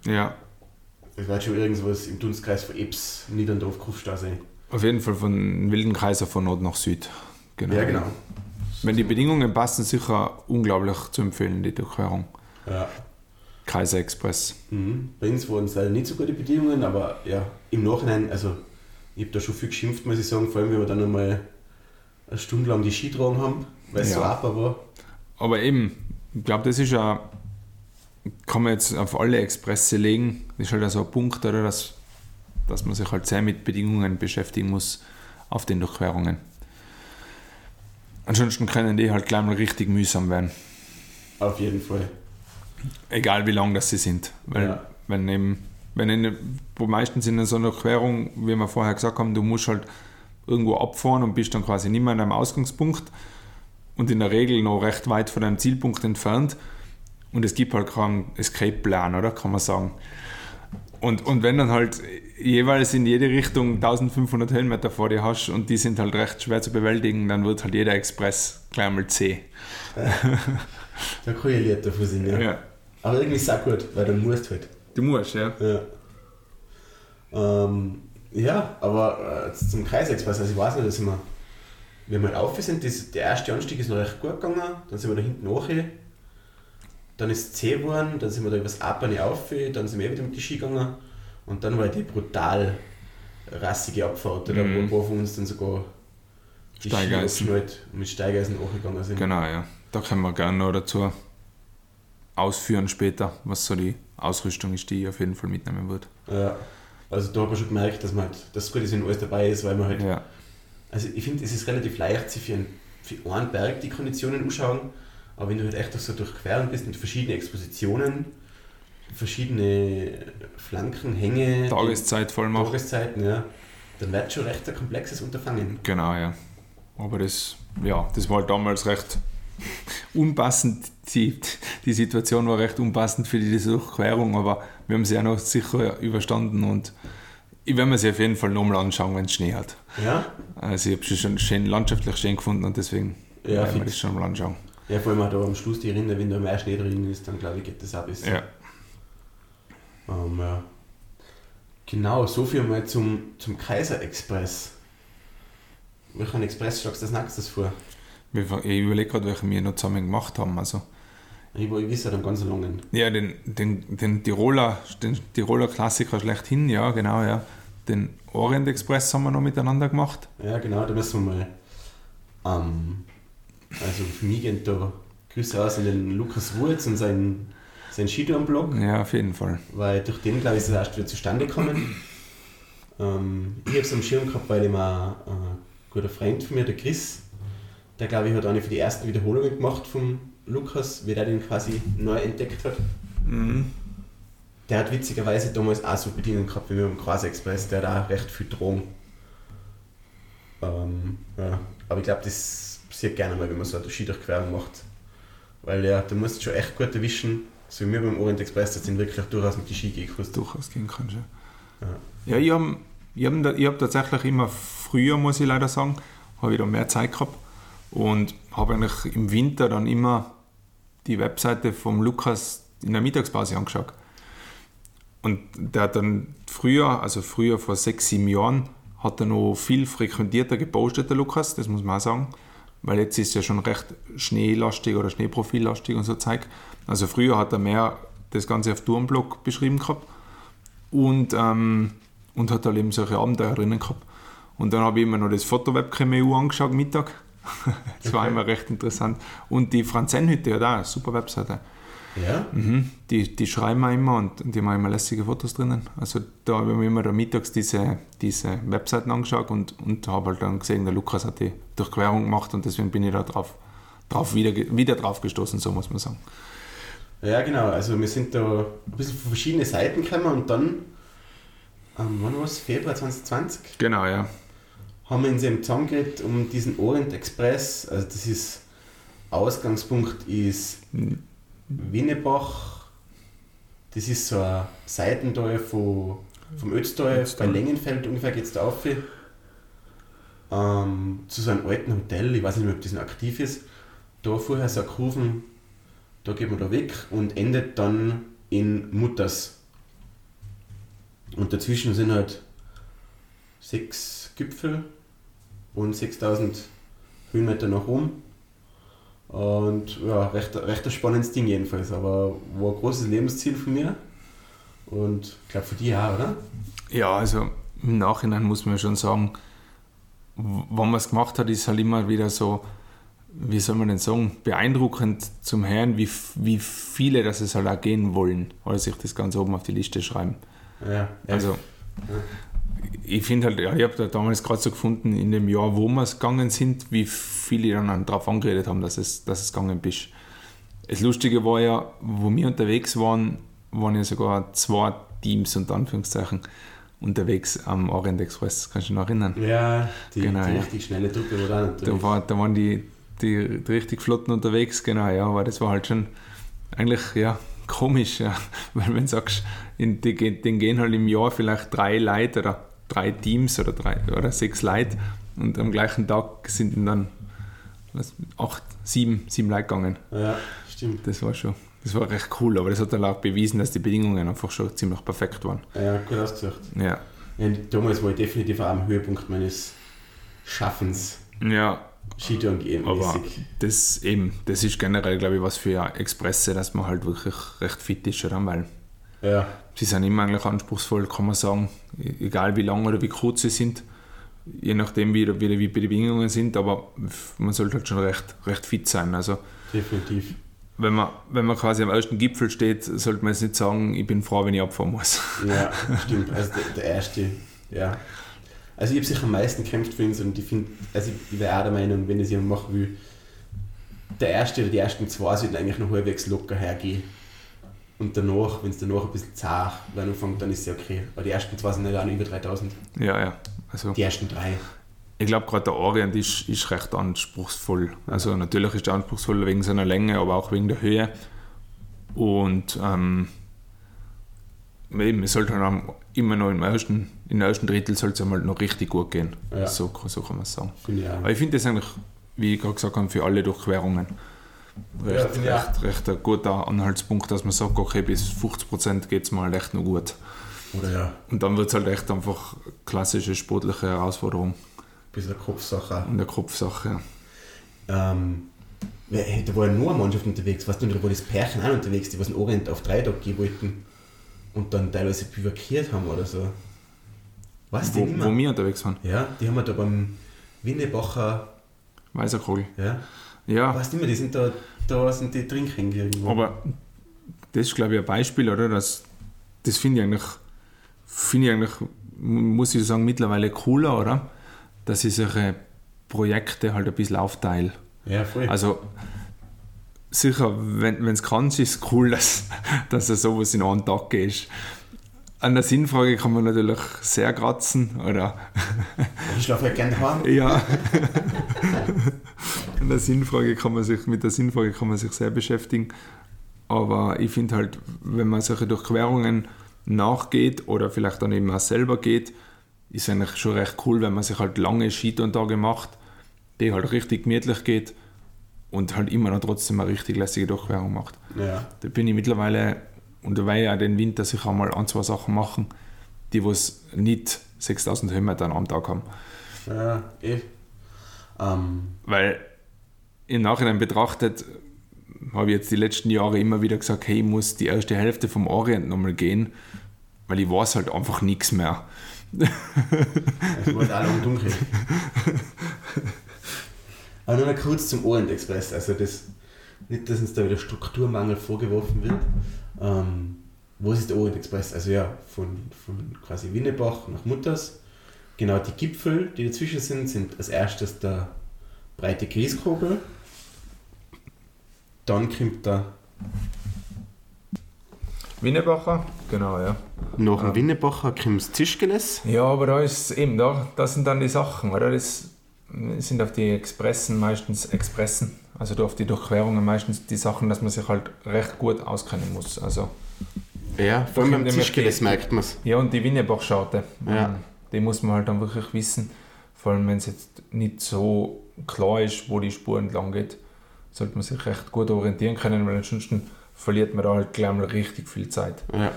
Ja, Das war schon irgendwas im Dunstkreis von Eps, Niederndorf, Kufstraße. auf jeden Fall von wilden Kaiser von Nord nach Süd. Genau. Ja, genau. Wenn die Bedingungen passen, sicher unglaublich zu empfehlen, die Durchquerung. Ja. Kaiser Express. Mhm. Bei uns waren es leider nicht so gute Bedingungen, aber ja, im Nachhinein, also ich habe da schon viel geschimpft, muss ich sagen, vor allem, wenn wir dann einmal eine Stunde lang die Ski getragen haben, weil es so Ja. aper war. Aber eben, ich glaube, das ist ja, kann man jetzt auf alle Expresse legen. Das ist halt auch so ein Punkt, oder, dass, dass man sich halt sehr mit Bedingungen beschäftigen muss auf den Durchquerungen. Ansonsten können die halt gleich mal richtig mühsam werden. Auf jeden Fall. Egal wie lang das sie sind. Weil Ja. wenn eben, wenn in, wo meistens in so einer Querung, wie wir vorher gesagt haben, du musst halt irgendwo abfahren und bist dann quasi nicht mehr an deinem Ausgangspunkt und in der Regel noch recht weit von deinem Zielpunkt entfernt. Und es gibt halt keinen Escape-Plan, oder? Kann man sagen. Und, und wenn dann halt jeweils in jede Richtung 1500 Höhenmeter vor dir hast und die sind halt recht schwer zu bewältigen, dann wird halt jeder Express gleich mal zäh. Da kann ich Lied davon singen. Ja. Aber irgendwie ist es auch gut, weil dann musst halt. Du musst, ja. Ja. Ähm, ja, aber äh, zum Kreisexpress, also ich weiß nicht, dass wir, wir halt auf sind, das, der erste Anstieg ist noch recht gut gegangen, dann sind wir da hinten hoch, dann ist es zäh geworden, dann sind wir da übers Aperne auf, dann sind wir eh wieder mit die Ski gegangen und dann war die brutal rassige Abfahrt, oder, Mhm. wo, wo von uns dann sogar die Steigeisen. Ski und mit Steigeisen hochgegangen sind. Genau, ja. Da können wir gerne noch dazu ausführen später, was so die Ausrüstung ist, die ich auf jeden Fall mitnehmen würde. Ja. Also da hat man schon gemerkt, dass man halt, dass gut ist, wenn alles dabei ist, weil man halt Ja, Also ich finde, es ist relativ leicht, sich für einen, für einen Berg die Konditionen anschauen, aber wenn du halt echt so durchqueren bist mit verschiedenen Expositionen, verschiedene Flanken, Hänge, Tageszeit voll machen. Tageszeiten, ja, dann wird schon recht ein komplexes Unterfangen. Genau, ja. Aber das, ja, das war halt damals recht unpassend. Die, die Situation war recht unpassend für diese Durchquerung, aber wir haben sie ja noch sicher überstanden und ich werde mir sie auf jeden Fall nochmal anschauen, wenn es Schnee hat. Ja? Also ich habe sie schon schön, landschaftlich schön gefunden und deswegen Ja, werden wir das schon mal anschauen. Ja, vor allem auch da am Schluss die Rinde, wenn da mehr Schnee drin ist, dann glaube ich, geht das auch besser. Ja. Ähm, ja. Genau, so viel mal zum, zum Kaiser Express. Welchen Express schlagst du als nächstes vor? Ich überlege gerade, welche wir noch zusammen gemacht haben. Also, Ich, weiß ja dann ganz langen. ja, den, den, den, Tiroler, den Tiroler Klassiker schlechthin, ja, genau, ja. Den Orient Express haben wir noch miteinander gemacht. Ja, genau, da müssen wir mal. Ähm, also für mich gehen da Grüße aus an den Lukas Wurz und seinen, seinen Skitourenblog, Ja, auf jeden Fall. weil durch den, glaube ich, ist es erst wieder zustande gekommen. ähm, ich habe es am Schirm gehabt, weil ich mal äh, ein guter Freund von mir, der Chris, der, glaube ich, hat eine für die ersten Wiederholungen gemacht vom Lukas, wie der den quasi neu entdeckt hat. Mhm. der hat witzigerweise damals auch so Bedingungen gehabt wie wir beim Quasi Express, der hat auch recht viel Drogen. Ähm, ja. Aber ich glaube, das passiert gerne mal, wenn man so eine Skidurchquerung macht. Weil ja, du musst schon echt gut erwischen, so wie wir beim Orient Express, das sind wirklich durchaus mit die Ski gehen kannst. Durchaus gehen kannst, ja. Ja, ich habe ich hab, ich hab tatsächlich immer früher, muss ich leider sagen, habe ich da mehr Zeit gehabt und habe eigentlich im Winter dann immer die Webseite vom Lukas in der Mittagspause angeschaut. Und der hat dann früher, also früher vor sechs, sieben Jahren, hat er noch viel frequentierter gepostet, der Lukas, das muss man auch sagen. Weil jetzt ist er schon recht schneelastig oder schneeprofillastig und so Zeug. Also früher hat er mehr das Ganze auf Tourenblog beschrieben gehabt und, ähm, und hat halt eben solche Abenteuer drinnen gehabt. Und dann habe ich immer noch das Fotowebcam EU angeschaut, Mittag. das war Okay. immer recht interessant. Und die Franzenhütte hat auch eine super Webseite. Ja? Mhm. Die, die schreiben wir immer und, und die haben immer lässige Fotos drinnen. Also da habe ich mir immer da mittags diese, diese Webseiten angeschaut und, und habe halt dann gesehen, der Lukas hat die Durchquerung gemacht und deswegen bin ich da drauf, drauf wieder, wieder drauf gestoßen, so muss man sagen. Ja, genau. Also wir sind da ein bisschen von verschiedenen Seiten gekommen und dann, ähm, wann war es? Februar 2020? Genau, ja. haben wir uns eben zusammengeredet um diesen Orient Express. Also das ist, Ausgangspunkt ist Winnebach. Das ist so ein Seitental von, vom Ötztal, bei. Längenfeld ungefähr geht es da auf. Ähm, zu so einem alten Hotel, ich weiß nicht mehr, ob das noch aktiv ist. Da vorher so ein Kurven, da geht man da weg und endet dann in Mutters. Und dazwischen sind halt sechs Gipfel und 6000 Höhenmeter nach oben. Und ja, recht, recht ein spannendes Ding jedenfalls, aber war ein großes Lebensziel von mir. Und ich glaube für die auch, oder? Ja, also im Nachhinein muss man schon sagen, wenn man es gemacht hat, ist halt immer wieder so, wie soll man denn sagen, beeindruckend zum Hören, wie, wie viele das es halt auch gehen wollen oder sich das ganz oben auf die Liste schreiben. Ja, Also, ich finde halt, ja, ich habe da damals gerade so gefunden, in dem Jahr, wo wir es gegangen sind, wie viele dann darauf angeredet haben, dass es, dass es gegangen bist. Das Lustige war ja, wo wir unterwegs waren, waren ja sogar zwei Teams unter Anführungszeichen unterwegs am Orient Express. Kannst du dich noch erinnern? ja die, Genau, die ja. richtig schnelle Truppe war da Da, war, da waren die, die, die richtig flotten unterwegs, genau, ja, aber das war halt schon eigentlich, ja, komisch, ja, weil wenn du sagst, in, die, denen gehen halt im Jahr vielleicht drei Leute oder drei Teams oder, drei, oder sechs Leute und am gleichen Tag sind dann was, acht, sieben, sieben Leute gegangen. Ja, stimmt. Das war schon, das war recht cool, aber das hat dann auch bewiesen, dass die Bedingungen einfach schon ziemlich perfekt waren. Ja, gut ausgesucht. Ja, Ja, damals war ich definitiv auch am Höhepunkt meines Schaffens ja Skitouren gehen Aber mäßig. das eben, das ist generell, glaube ich, was für Expresse, dass man halt wirklich recht fit ist, oder? weil Ja, sie sind immer eigentlich anspruchsvoll, kann man sagen, E- egal wie lang oder wie kurz sie sind, je nachdem, wie, wie, wie die Bedingungen sind, aber man sollte halt schon recht, recht fit sein. Also definitiv. wenn man, wenn man quasi am ersten Gipfel steht, sollte man jetzt nicht sagen, ich bin froh, wenn ich abfahren muss. Ja, stimmt. Also der, der erste, ja. Also ich habe sicher am meisten gekämpft für ihn und ich finde, also ich, ich wäre auch der Meinung, wenn ich es jemand machen will, der erste oder die ersten zwei sollten eigentlich noch halbwegs locker hergehen. Und danach, wenn es danach ein bisschen zart werden anfängt, dann ist es ja okay. Aber die ersten zwei sind ja auch noch über 3000. Ja, ja. Also Die ersten drei. ich glaube, gerade der Orient ist, ist recht anspruchsvoll. Also natürlich ist er anspruchsvoll wegen seiner Länge, aber auch wegen der Höhe. Und ähm, eben, es sollte dann immer noch im ersten, im ersten Drittel soll es noch richtig gut gehen. Ja. So, so kann man es sagen. Auch. Aber ich finde das eigentlich, wie ich gerade gesagt habe, für alle Durchquerungen Ja, recht, finde ich auch. recht, recht ein guter Anhaltspunkt, dass man sagt, okay, bis 50% geht es mal echt noch gut. Oder ja, Und dann wird es halt echt einfach klassische sportliche Herausforderung ein bisschen eine Kopfsache. und eine Kopfsache. Ähm, wer- hey, da war ja nur eine Mannschaft unterwegs, weißt du, da war das Pärchen auch unterwegs, die was in Orient auf drei Tage gehen wollten und dann teilweise bivakiert haben oder so. Weißt du Wo, wo wir unterwegs waren. Ja, die haben wir da beim Winnebacher, Weißer Kogel. ja, Ja, weißt du mehr, die sind da, da sind die drin hängen irgendwo. aber das ist, glaube ich, ein Beispiel, oder? Das, das finde ich eigentlich, finde ich eigentlich, muss ich sagen, mittlerweile cooler, oder? Dass ich solche Projekte halt ein bisschen aufteile. ja, voll. Also, sicher, wenn es kannst, ist es cool, dass, dass er sowas in einen Tag ist. An der Sinnfrage kann man natürlich sehr kratzen, oder? Ich schlafe ja gerne heim. Ja. An der Sinnfrage kann man sich, mit der Sinnfrage kann man sich sehr beschäftigen. Aber ich finde halt, wenn man solche Durchquerungen nachgeht oder vielleicht dann eben auch selber geht, ist eigentlich schon recht cool, wenn man sich halt lange Skitourentage macht, die halt richtig gemütlich geht und halt immer noch trotzdem eine richtig lässige Durchquerung macht. Ja. Da bin ich mittlerweile, und da ich auch den Winter sicher mal ein, zwei Sachen machen, die was nicht 6000 Höhenmeter am Tag haben. Ja, eh. Ähm, Weil im Nachhinein betrachtet habe ich jetzt die letzten Jahre immer wieder gesagt, hey, ich muss die erste Hälfte vom Orient nochmal gehen, weil ich weiß halt einfach nichts mehr. es wurde auch lang dunkel. Aber nur noch kurz zum Orient Express. Also das, nicht, dass uns da wieder Strukturmangel vorgeworfen wird. Ähm, wo ist der Orient Express? Also ja, von, von quasi Winnebach nach Mutters. Genau, die Gipfel, die dazwischen sind, sind als erstes der breite Grießkogel. Dann kommt der Winnebacher? Genau, ja. nach dem Winnebacher kommt das Tischgeles. Ja, aber da ist eben, da, das sind dann die Sachen, oder? Das sind auf die Expressen meistens Expressen, also auf die Durchquerungen meistens die Sachen, dass man sich halt recht gut auskennen muss. Also, Ja, vor allem beim Tischgeles die- merkt man es. ja, und die Winnebach-Scharte, Ja. ähm, die muss man halt dann wirklich wissen, vor allem wenn es jetzt nicht so klar ist, wo die Spur entlang geht, sollte man sich recht gut orientieren können, weil ansonsten verliert man da halt gleich mal richtig viel Zeit. Ja.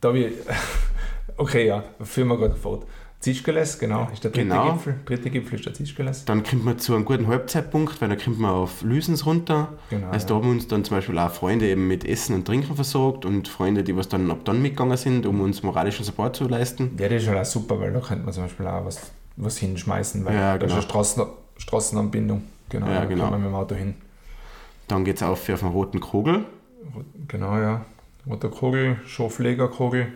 Da ich, okay, ja, führen wir gerade fort. Zischgeles, genau, ist der dritte Genau. Gipfel. Dritte Gipfel ist der Zischgeles. Dann kommt man zu einem guten Halbzeitpunkt, weil da kommt man auf Lüsens runter. Genau. Also da haben uns dann zum Beispiel auch Freunde eben mit Essen und Trinken versorgt und Freunde, die was dann ab dann mitgegangen sind, um uns moralischen Support zu leisten. ja, das ist halt auch super, weil da könnte man zum Beispiel auch was, was hinschmeißen, weil Ja, da genau. ist eine Straßen, Straßenanbindung. Genau, Ja, da genau. kann man mit dem Auto hin. Dann geht es auf auf den roten Kogel. Genau, ja. Roter Kogel, Schoflegerkogel.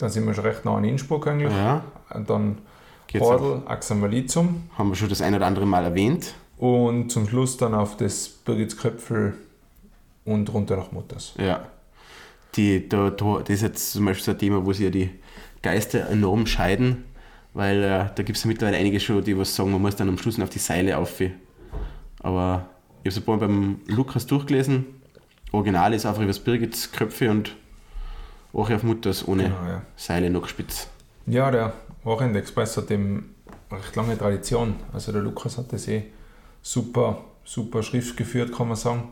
Dann sind wir schon recht nah an Innsbruck eigentlich. Ja, Und dann Bordel, Axamalizum. haben wir schon das ein oder andere Mal erwähnt. Und zum Schluss dann auf das Birgitsköpfel und runter nach Mutters. Ja. Die, da, da, das ist jetzt zum Beispiel so ein Thema, wo sich ja die Geister enorm scheiden, weil äh, da gibt es ja mittlerweile einige schon, die was sagen, man muss dann am Schluss noch auf die Seile auf. Aber ich habe es ein paar Mal beim Lukas durchgelesen. Original ist einfach über das Birgits Köpfe und auch auf Mutters ohne Genau, ja. Seile noch spitz. Ja, der Orient Express hat eben recht lange Tradition. Also der Lukas hat das eh super, super Schrift geführt, kann man sagen.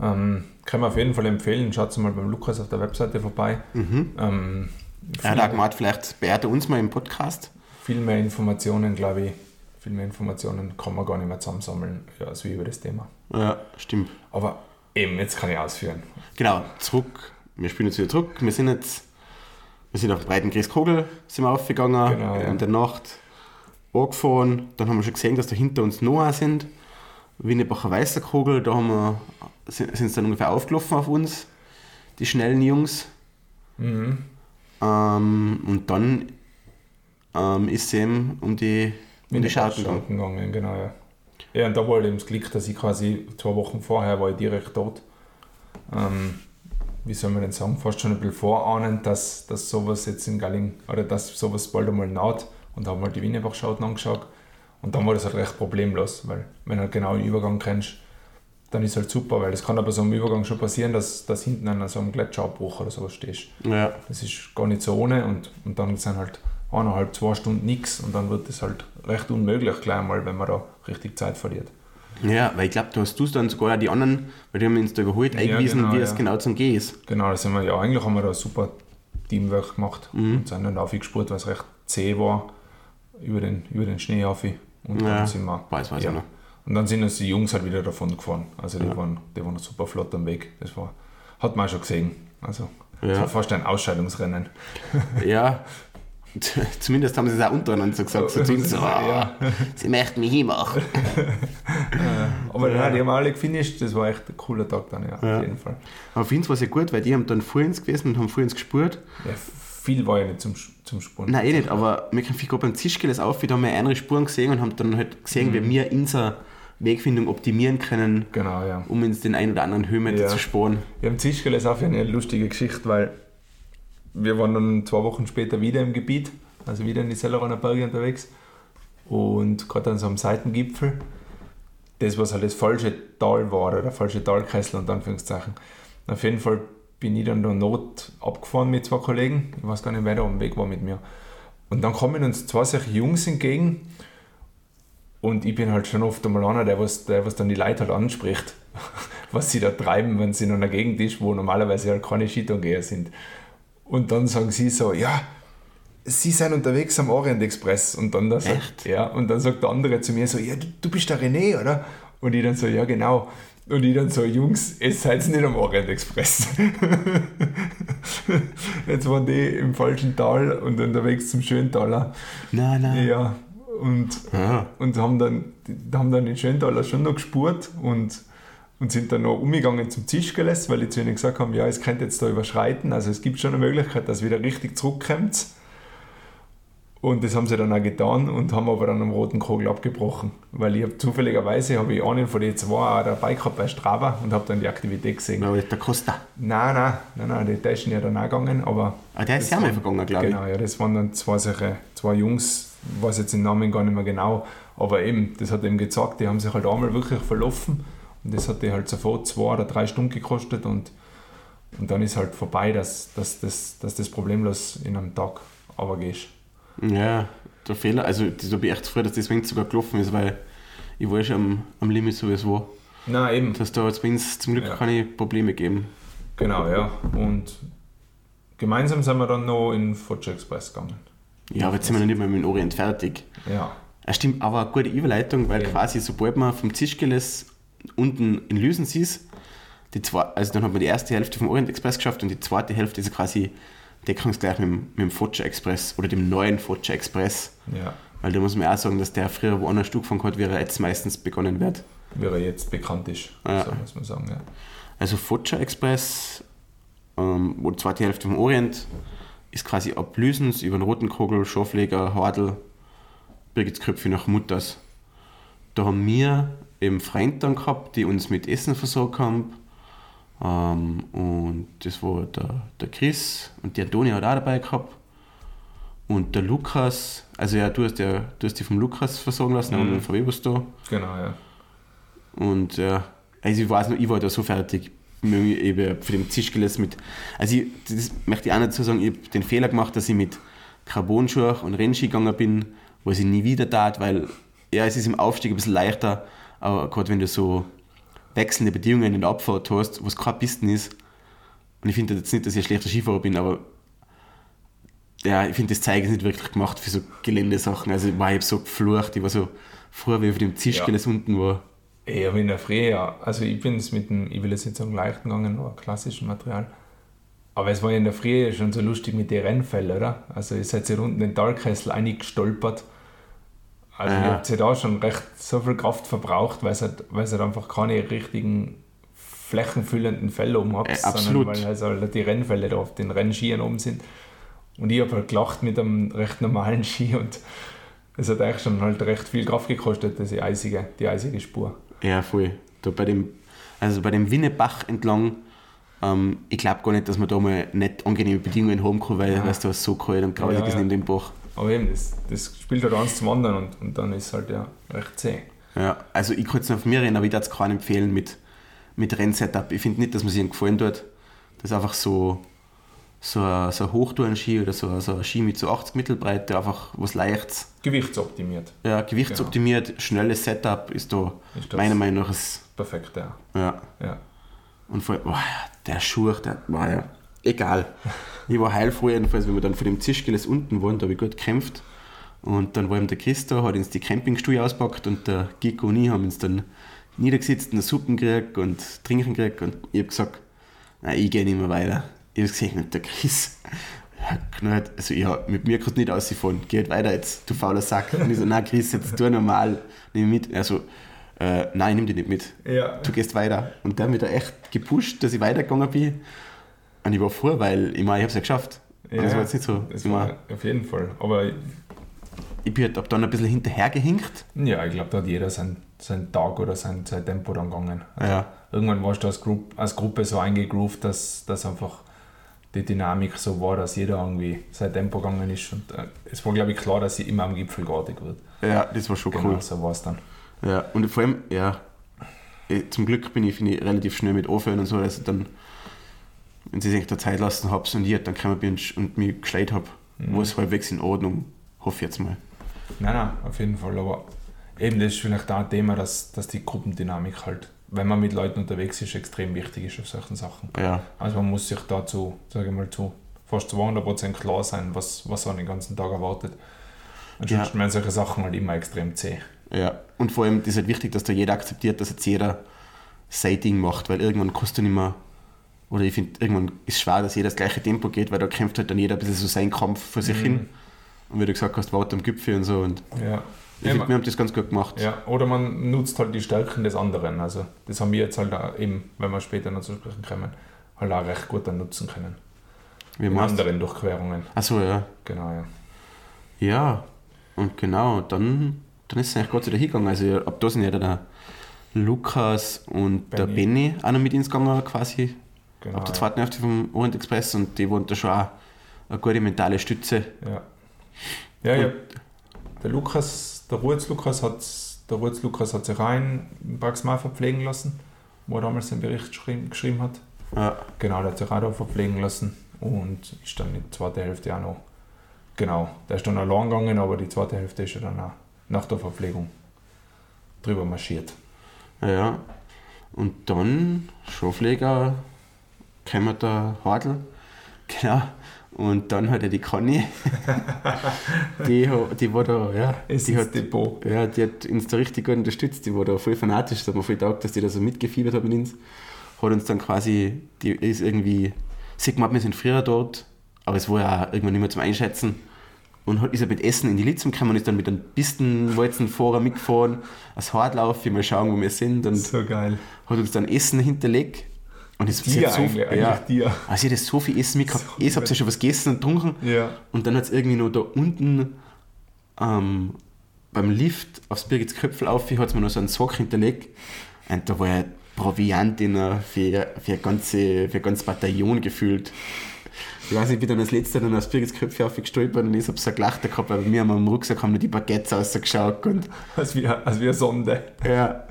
Ähm, kann man auf jeden Fall empfehlen. Schaut mal beim Lukas auf der Webseite vorbei. Mhm. Ähm, Er hat auch gemeint, vielleicht beehrt er uns mal im Podcast. viel mehr Informationen, glaube ich, viel mehr Informationen kann man gar nicht mehr zusammensammeln, ja, als wie über das Thema. Ja, stimmt. Aber eben, jetzt kann ich ausführen. Genau, zurück. Wir spielen jetzt wieder zurück. Wir sind jetzt, wir sind auf dem breiten Kogel sind wir aufgegangen, Genau, ja. in der Nacht angefahren. Dann haben wir schon gesehen, dass da hinter uns Noah sind. Winnebacher Weißer Kogel, da haben wir, sind sie dann ungefähr aufgelaufen auf uns, die schnellen Jungs. Mhm. Ähm, und dann ähm, ist es eben um die, um die Scharten gegangen. Genau, ja. Ja, und da war halt eben das Glück, dass ich quasi zwei Wochen vorher war ich direkt dort. Ähm, wie soll man denn sagen, fast schon ein bisschen vorahnend, dass, dass sowas jetzt in Galling, oder dass sowas bald einmal naht. Und haben wir halt die Wienebach-Schauten angeschaut. Und dann war das halt recht problemlos, weil wenn du halt genau den Übergang kennst, dann ist halt super, weil das kann aber so am Übergang schon passieren, dass, dass hinten an so einem Gletscherabbruch oder sowas stehst. Ja, Das ist gar nicht so ohne und, und dann sind halt eineinhalb, zwei Stunden nichts und dann wird das halt recht unmöglich gleich mal, wenn man da richtig Zeit verliert. Ja, weil ich glaube, du hast du dann sogar auch die anderen, weil die haben uns da überholt, Ja, eingewiesen, genau, wie ja. es genau zum Gehen ist. Genau, da sind wir ja eigentlich haben wir da super Teamwork gemacht Mhm. und sind dann aufgespurt, weil es recht zäh war über den, über den Schnee auf. Und Ja, dann sind wir. weiß, weiß ja. noch. Und dann sind uns die Jungs halt wieder davon gefahren. Also die, Ja. waren, die waren super flott am Weg. Das war, hat man auch schon gesehen. Also Ja. das war fast ein Ausscheidungsrennen. Ja, zumindest haben sie es auch untereinander gesagt. So, zu uns, so, Ja. "Ah, sie möchten mich hinmachen. Aber Ja. nein, die haben alle gefinisht. Das war echt ein cooler Tag dann, ja, Ja. auf jeden Fall. Aber für uns war es ja gut, weil die haben dann vor uns gewesen und haben vor uns gespürt. Ja, viel war ja nicht zum, zum Spuren. Nein, eh nicht, aber wir können gerade beim Tischgeles auf, da haben wir andere Spuren gesehen und haben dann halt gesehen, Mhm. wie wir unser Wegfindung optimieren können, Genau, ja. um uns den einen oder anderen Höhenmeter Ja. zu sparen. Wir haben Zischkel ist auch eine lustige Geschichte, weil wir waren dann zwei Wochen später wieder im Gebiet, also wieder in die Selleraner Berge unterwegs und gerade an so einem Seitengipfel, das was halt das falsche Tal war oder der falsche Talkessel unter Anführungszeichen. Auf jeden Fall bin ich dann da Not abgefahren mit zwei Kollegen, ich weiß gar nicht, wer da am Weg war mit mir. Und dann kommen uns zwei solche Jungs entgegen und ich bin halt schon oft einmal einer, der was, der was dann die Leute halt anspricht, was sie da treiben, wenn sie in einer Gegend ist, wo normalerweise halt keine Skitourengeher sind. Und dann sagen sie so, ja, sie sind unterwegs am Orient Express. Und dann, da sagt, Echt? Ja, und dann sagt der andere zu mir so, ja, du, bist der René, oder? Und ich dann so, ja, genau. Und ich dann so, Jungs, ihr seid nicht am Orient Express. Jetzt waren die im falschen Tal und unterwegs zum Schöntaler. Nein, nein. Ja, und, Ah. und haben dann, haben dann den Schöntaler schon noch gespurt und, und sind dann noch umgegangen zum Zischgeles, weil die zu ihnen gesagt haben, ja, es könnt jetzt da überschreiten, also es gibt schon eine Möglichkeit, dass ihr wieder richtig zurückkommt. Und das haben sie dann auch getan und haben aber dann am roten Kogel abgebrochen, weil ich habe zufälligerweise habe ich einen von den zwei auch dabei gehabt bei Strava und habe dann die Aktivität gesehen. Aber der Costa. Nein, nein, nein, nein, die der ist ja dann auch gegangen, aber Ah, der ist ja mal vergangen, glaube ich. Genau, ja, das waren dann zwei solche, zwei Jungs, ich weiß jetzt den Namen gar nicht mehr genau, aber eben, das hat eben gezeigt, die haben sich halt einmal wirklich verlaufen das hat die halt sofort zwei oder drei Stunden gekostet und, und dann ist halt vorbei, dass, dass, das, dass das problemlos in einem Tag aber gehst. Ja, der Fehler, also das habe ich echt froh, dass das Wind sogar gelaufen ist, weil ich war schon am, am Limit sowieso. Nein, eben. Dass da jetzt Winds zum Glück Ja. keine Probleme geben. Genau, ja. Und gemeinsam sind wir dann noch in Fuji Express gegangen. Ja, aber jetzt sind wir noch nicht mal mit dem Orient fertig. Ja, Ja, stimmt, aber eine gute Überleitung, weil Ja. quasi sobald man vom Zischgeles unten in Lüsen sieht, die zwei, also dann hat man die erste Hälfte vom Orient Express geschafft und die zweite Hälfte ist quasi deckungsgleich mit, dem- mit dem Focha Express oder dem neuen Focha Express. ja. Weil da muss man auch sagen, dass der früher woanders Stück von gehabt, wie er jetzt meistens begonnen wird. Wie er jetzt bekannt ist, Ja. so muss man sagen. Ja. Also Focha Express, ähm, wo die zweite Hälfte vom Orient, ist quasi ab Lüsens über den Roten Kogel, Schafleger, Hordel, Birgitsköpfe nach Mutters. Da haben wir eben Freunde dann gehabt, die uns mit Essen versorgt haben. Ähm, und das war der, der Chris und die Antonia hat auch dabei gehabt. Und der Lukas, also ja, du hast, ja, du hast dich vom Lukas versorgen lassen, Mhm. mit dem VW-Bus da. Genau, ja. Und ja, also ich weiß noch, ich war da so fertig. Ich habe für den Zischgeles mit. Also ich, das möchte ich auch nicht so sagen, ich habe den Fehler gemacht, dass ich mit Carbonschuhe und Rennski gegangen bin, was ich nie wieder tat, weil ja, es ist im Aufstieg ein bisschen leichter, aber gerade wenn du so wechselnde Bedingungen in der Abfahrt hast, wo es keine Pisten ist, und ich finde jetzt nicht, dass ich ein schlechter Skifahrer bin, aber ja, ich finde das Zeige ist nicht wirklich gemacht für so Geländesachen. Also ich habe so geflucht, ich war so froh, wie ich auf dem Zischgeles unten war. Ich habe in der Früh, ja, also ich bin es mit dem, ich will jetzt nicht sagen leichten gegangen, aber klassischen Material. Aber es war ja in der Früh schon so lustig mit den Rennfällen, oder? Also ihr seid ja unten den Talkessel eingestolpert. Also ihr habt ja da schon recht so viel Kraft verbraucht, weil es halt, weil es halt einfach keine richtigen flächenfüllenden Fälle oben habt, Äh, sondern weil also halt die Rennfälle da auf den Rennskiern oben sind. Und ich habe halt gelacht mit einem recht normalen Ski und es hat eigentlich schon halt recht viel Kraft gekostet, diese eisige, die eisige Spur. Ja, voll. Da bei dem, also bei dem Winnebach entlang, ähm, ich glaube gar nicht, dass man da mal nicht angenehme Bedingungen haben kann, weil Ja. es da so kalt und grausig Ja, ist neben dem Bach. Aber eben, das, das spielt halt eins zum anderen und, und dann ist es halt ja recht zäh. Ja, also ich kann jetzt noch von mir reden, aber ich würde es keinen empfehlen mit, mit Rennsetup. Ich finde nicht, dass man sich einen gefallen tut. Das ist einfach so, so ein, so ein Hochtouren-Ski oder so, so ein Ski mit so 80 Mittelbreite, einfach was Leichtes. Gewichtsoptimiert. Ja, gewichtsoptimiert, schnelles Setup ist da Ist meiner Meinung nach das, perfekt, ja. ja. ja. Und vor oh, der Schuh, der war ja egal. Ich war heilfroh jedenfalls, wenn wir dann von dem Zischgeles unten waren, da habe ich gut gekämpft. Und dann war eben der Chris da, hat uns die Campingstuhl auspackt und der Giko und ich haben uns dann niedergesetzt und Suppen gekriegt und Trinken gekriegt und ich habe gesagt, nein, ich gehe nicht mehr weiter. Ich habe gesehen und der Chris hat knallt, also ja, mit mir kannst du nicht rausfahren, geh halt weiter jetzt, du fauler Sack. Und ich so, nein Chris, jetzt tu normal, nimm mich mit. Also, äh, nein, nimm dich nicht mit Ja. du gehst weiter. Und der hat mich da echt gepusht, dass ich weitergegangen bin. Und ich war froh, weil ich meine, ich habe es ja geschafft. Ja, das war jetzt nicht so. Das ich war auf jeden Fall. Aber ich bin halt ab dann ein bisschen hinterhergehinkt. Ja, ich glaube, da hat jeder seinen, seinen Tag oder sein, sein Tempo dann gegangen. Also Ja. Irgendwann warst du als, Group, als Gruppe so eingegroovt, dass, dass einfach die Dynamik so war, dass jeder irgendwie sein Tempo gegangen ist. Und äh, es war, glaube ich, klar, dass sie immer am Gipfel geartet wird. Ja, das war schon Genau, cool. so war es dann. Ja, und vor allem, ja, eh, zum Glück bin ich, ich, relativ schnell mit aufhören und so, ich dann, wenn sie sich da Zeit lassen habe, sondiert, dann gekommen bin und mich geschleit habe, Mhm. wo es halbwegs in Ordnung, hoffe ich jetzt mal. Nein, nein, auf jeden Fall. Aber eben, das ist vielleicht auch ein Thema, dass, dass die Gruppendynamik halt, wenn man mit Leuten unterwegs ist, extrem wichtig ist auf solchen Sachen. Ja, Also man muss sich dazu, sage ich mal, zu fast 200% klar sein, was, was einen den ganzen Tag erwartet. Ansonsten werden solche Sachen halt immer extrem zäh. ja. Und vor allem ist halt wichtig, dass da jeder akzeptiert, dass jetzt jeder sein Ding macht, weil irgendwann kannst du nicht mehr, oder ich finde, irgendwann ist es schwer, dass jeder das gleiche Tempo geht, weil da kämpft halt dann jeder ein bisschen so seinen Kampf vor sich Mhm. hin. Und wie du gesagt hast, warte am Gipfel und so. Und Ja. ich Ja, finde, man- wir haben das ganz gut gemacht. Ja, oder man nutzt halt die Stärken des anderen. Also das haben wir jetzt halt auch eben, wenn wir später noch zu sprechen kommen, halt auch recht gut dann nutzen können. Wie In anderen Durchquerungen. Achso, ja. Genau, ja. Ja, und genau, dann, dann ist es eigentlich Gott Dank hingegangen. Also ab da sind ja der Lukas und der Benny. Benny auch noch mit ins gegangen quasi. Genau, ab der ja. zweiten Hälfte vom Orient Express und die waren da schon auch eine gute mentale Stütze. Ja, ja, ja. Der Lukas, der Ruiz Lukas hat, der Ruiz Lukas hat sich auch in Baxmar verpflegen lassen, wo er damals den Bericht geschrieben, geschrieben hat. Ja, Genau, der hat sich auch da verpflegen lassen und ist dann in der zweiten Hälfte auch noch. Genau, der ist dann allein gegangen, aber die zweite Hälfte ist er dann auch nach der Verpflegung drüber marschiert. ja, ja. Und dann Schafleger, kommt der Hadl, genau. Und dann hat er die Conny, die, die war da, ja, die hat, Depot. Ja, die hat uns da richtig gut unterstützt. Die war da voll fanatisch. Das hat mir voll taugt, dass die da so mitgefiebert hat mit uns. Hat uns dann quasi, die ist irgendwie, sie hat gemeint, wir sind früher dort, aber es war ja irgendwann nicht mehr zum Einschätzen. Und hat, ist er mit Essen in die Litzung gekommen und ist dann mit einem Pistenwalzenfahrer mitgefahren, als Hardlauf, wir mal schauen, wo wir sind. Und So geil. hat uns dann Essen hinterlegt. Und es Dir hat so, eigentlich, ja, dir. also sie hat so viel Essen mitgehabt. So ich habt ja schon was gegessen und getrunken. Ja. Und dann hat es irgendwie noch da unten ähm, beim Lift aufs Birgits Köpfel auf, hat es mir noch so einen Sack hinterlegt. Und da war ja Proviant in für, für, ganze, für ein ganzes Bataillon gefühlt. Ich weiß nicht, ich bin dann als letzter dann aufs Birgits Köpfel aufgestolpert und ich habe so ein Gelachter gehabt, weil bei mir am Rucksack haben noch die Baguettes rausgeschaut und Als wie, als wie eine Sonde. ja,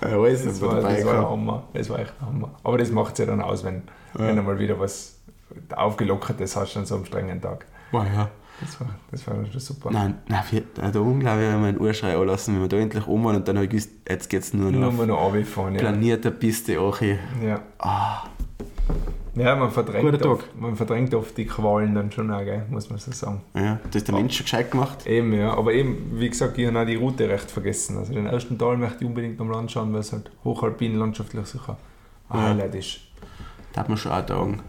äh, alles Das war dabei das war. Hammer. Das war echt ein Hammer. Aber das macht es ja dann aus, wenn, wenn du mal wieder was Aufgelockertes hast an so einem strengen Tag. Boah, ja. Das war, das war schon super. Nein, nein, wir, da unglaublich haben wir einen Urschrei anlassen, wenn wir da endlich um waren und dann habe ich gewusst, jetzt geht es nur Nur noch mal noch runterfahren, ja. planierter Piste auch. ja. Ah, Ja, man verdrängt, oft, man verdrängt oft die Qualen dann schon auch, gell, muss man so sagen. ja, das ist der Mensch schon gescheit gemacht. Eben, ja. Aber eben, wie gesagt, ich habe auch die Route recht vergessen. Also den ersten Tal möchte ich unbedingt noch mal anschauen, weil es halt hochalpin landschaftlich sicher ein Ja. Highlight ist. Da hat man schon auch Tagen.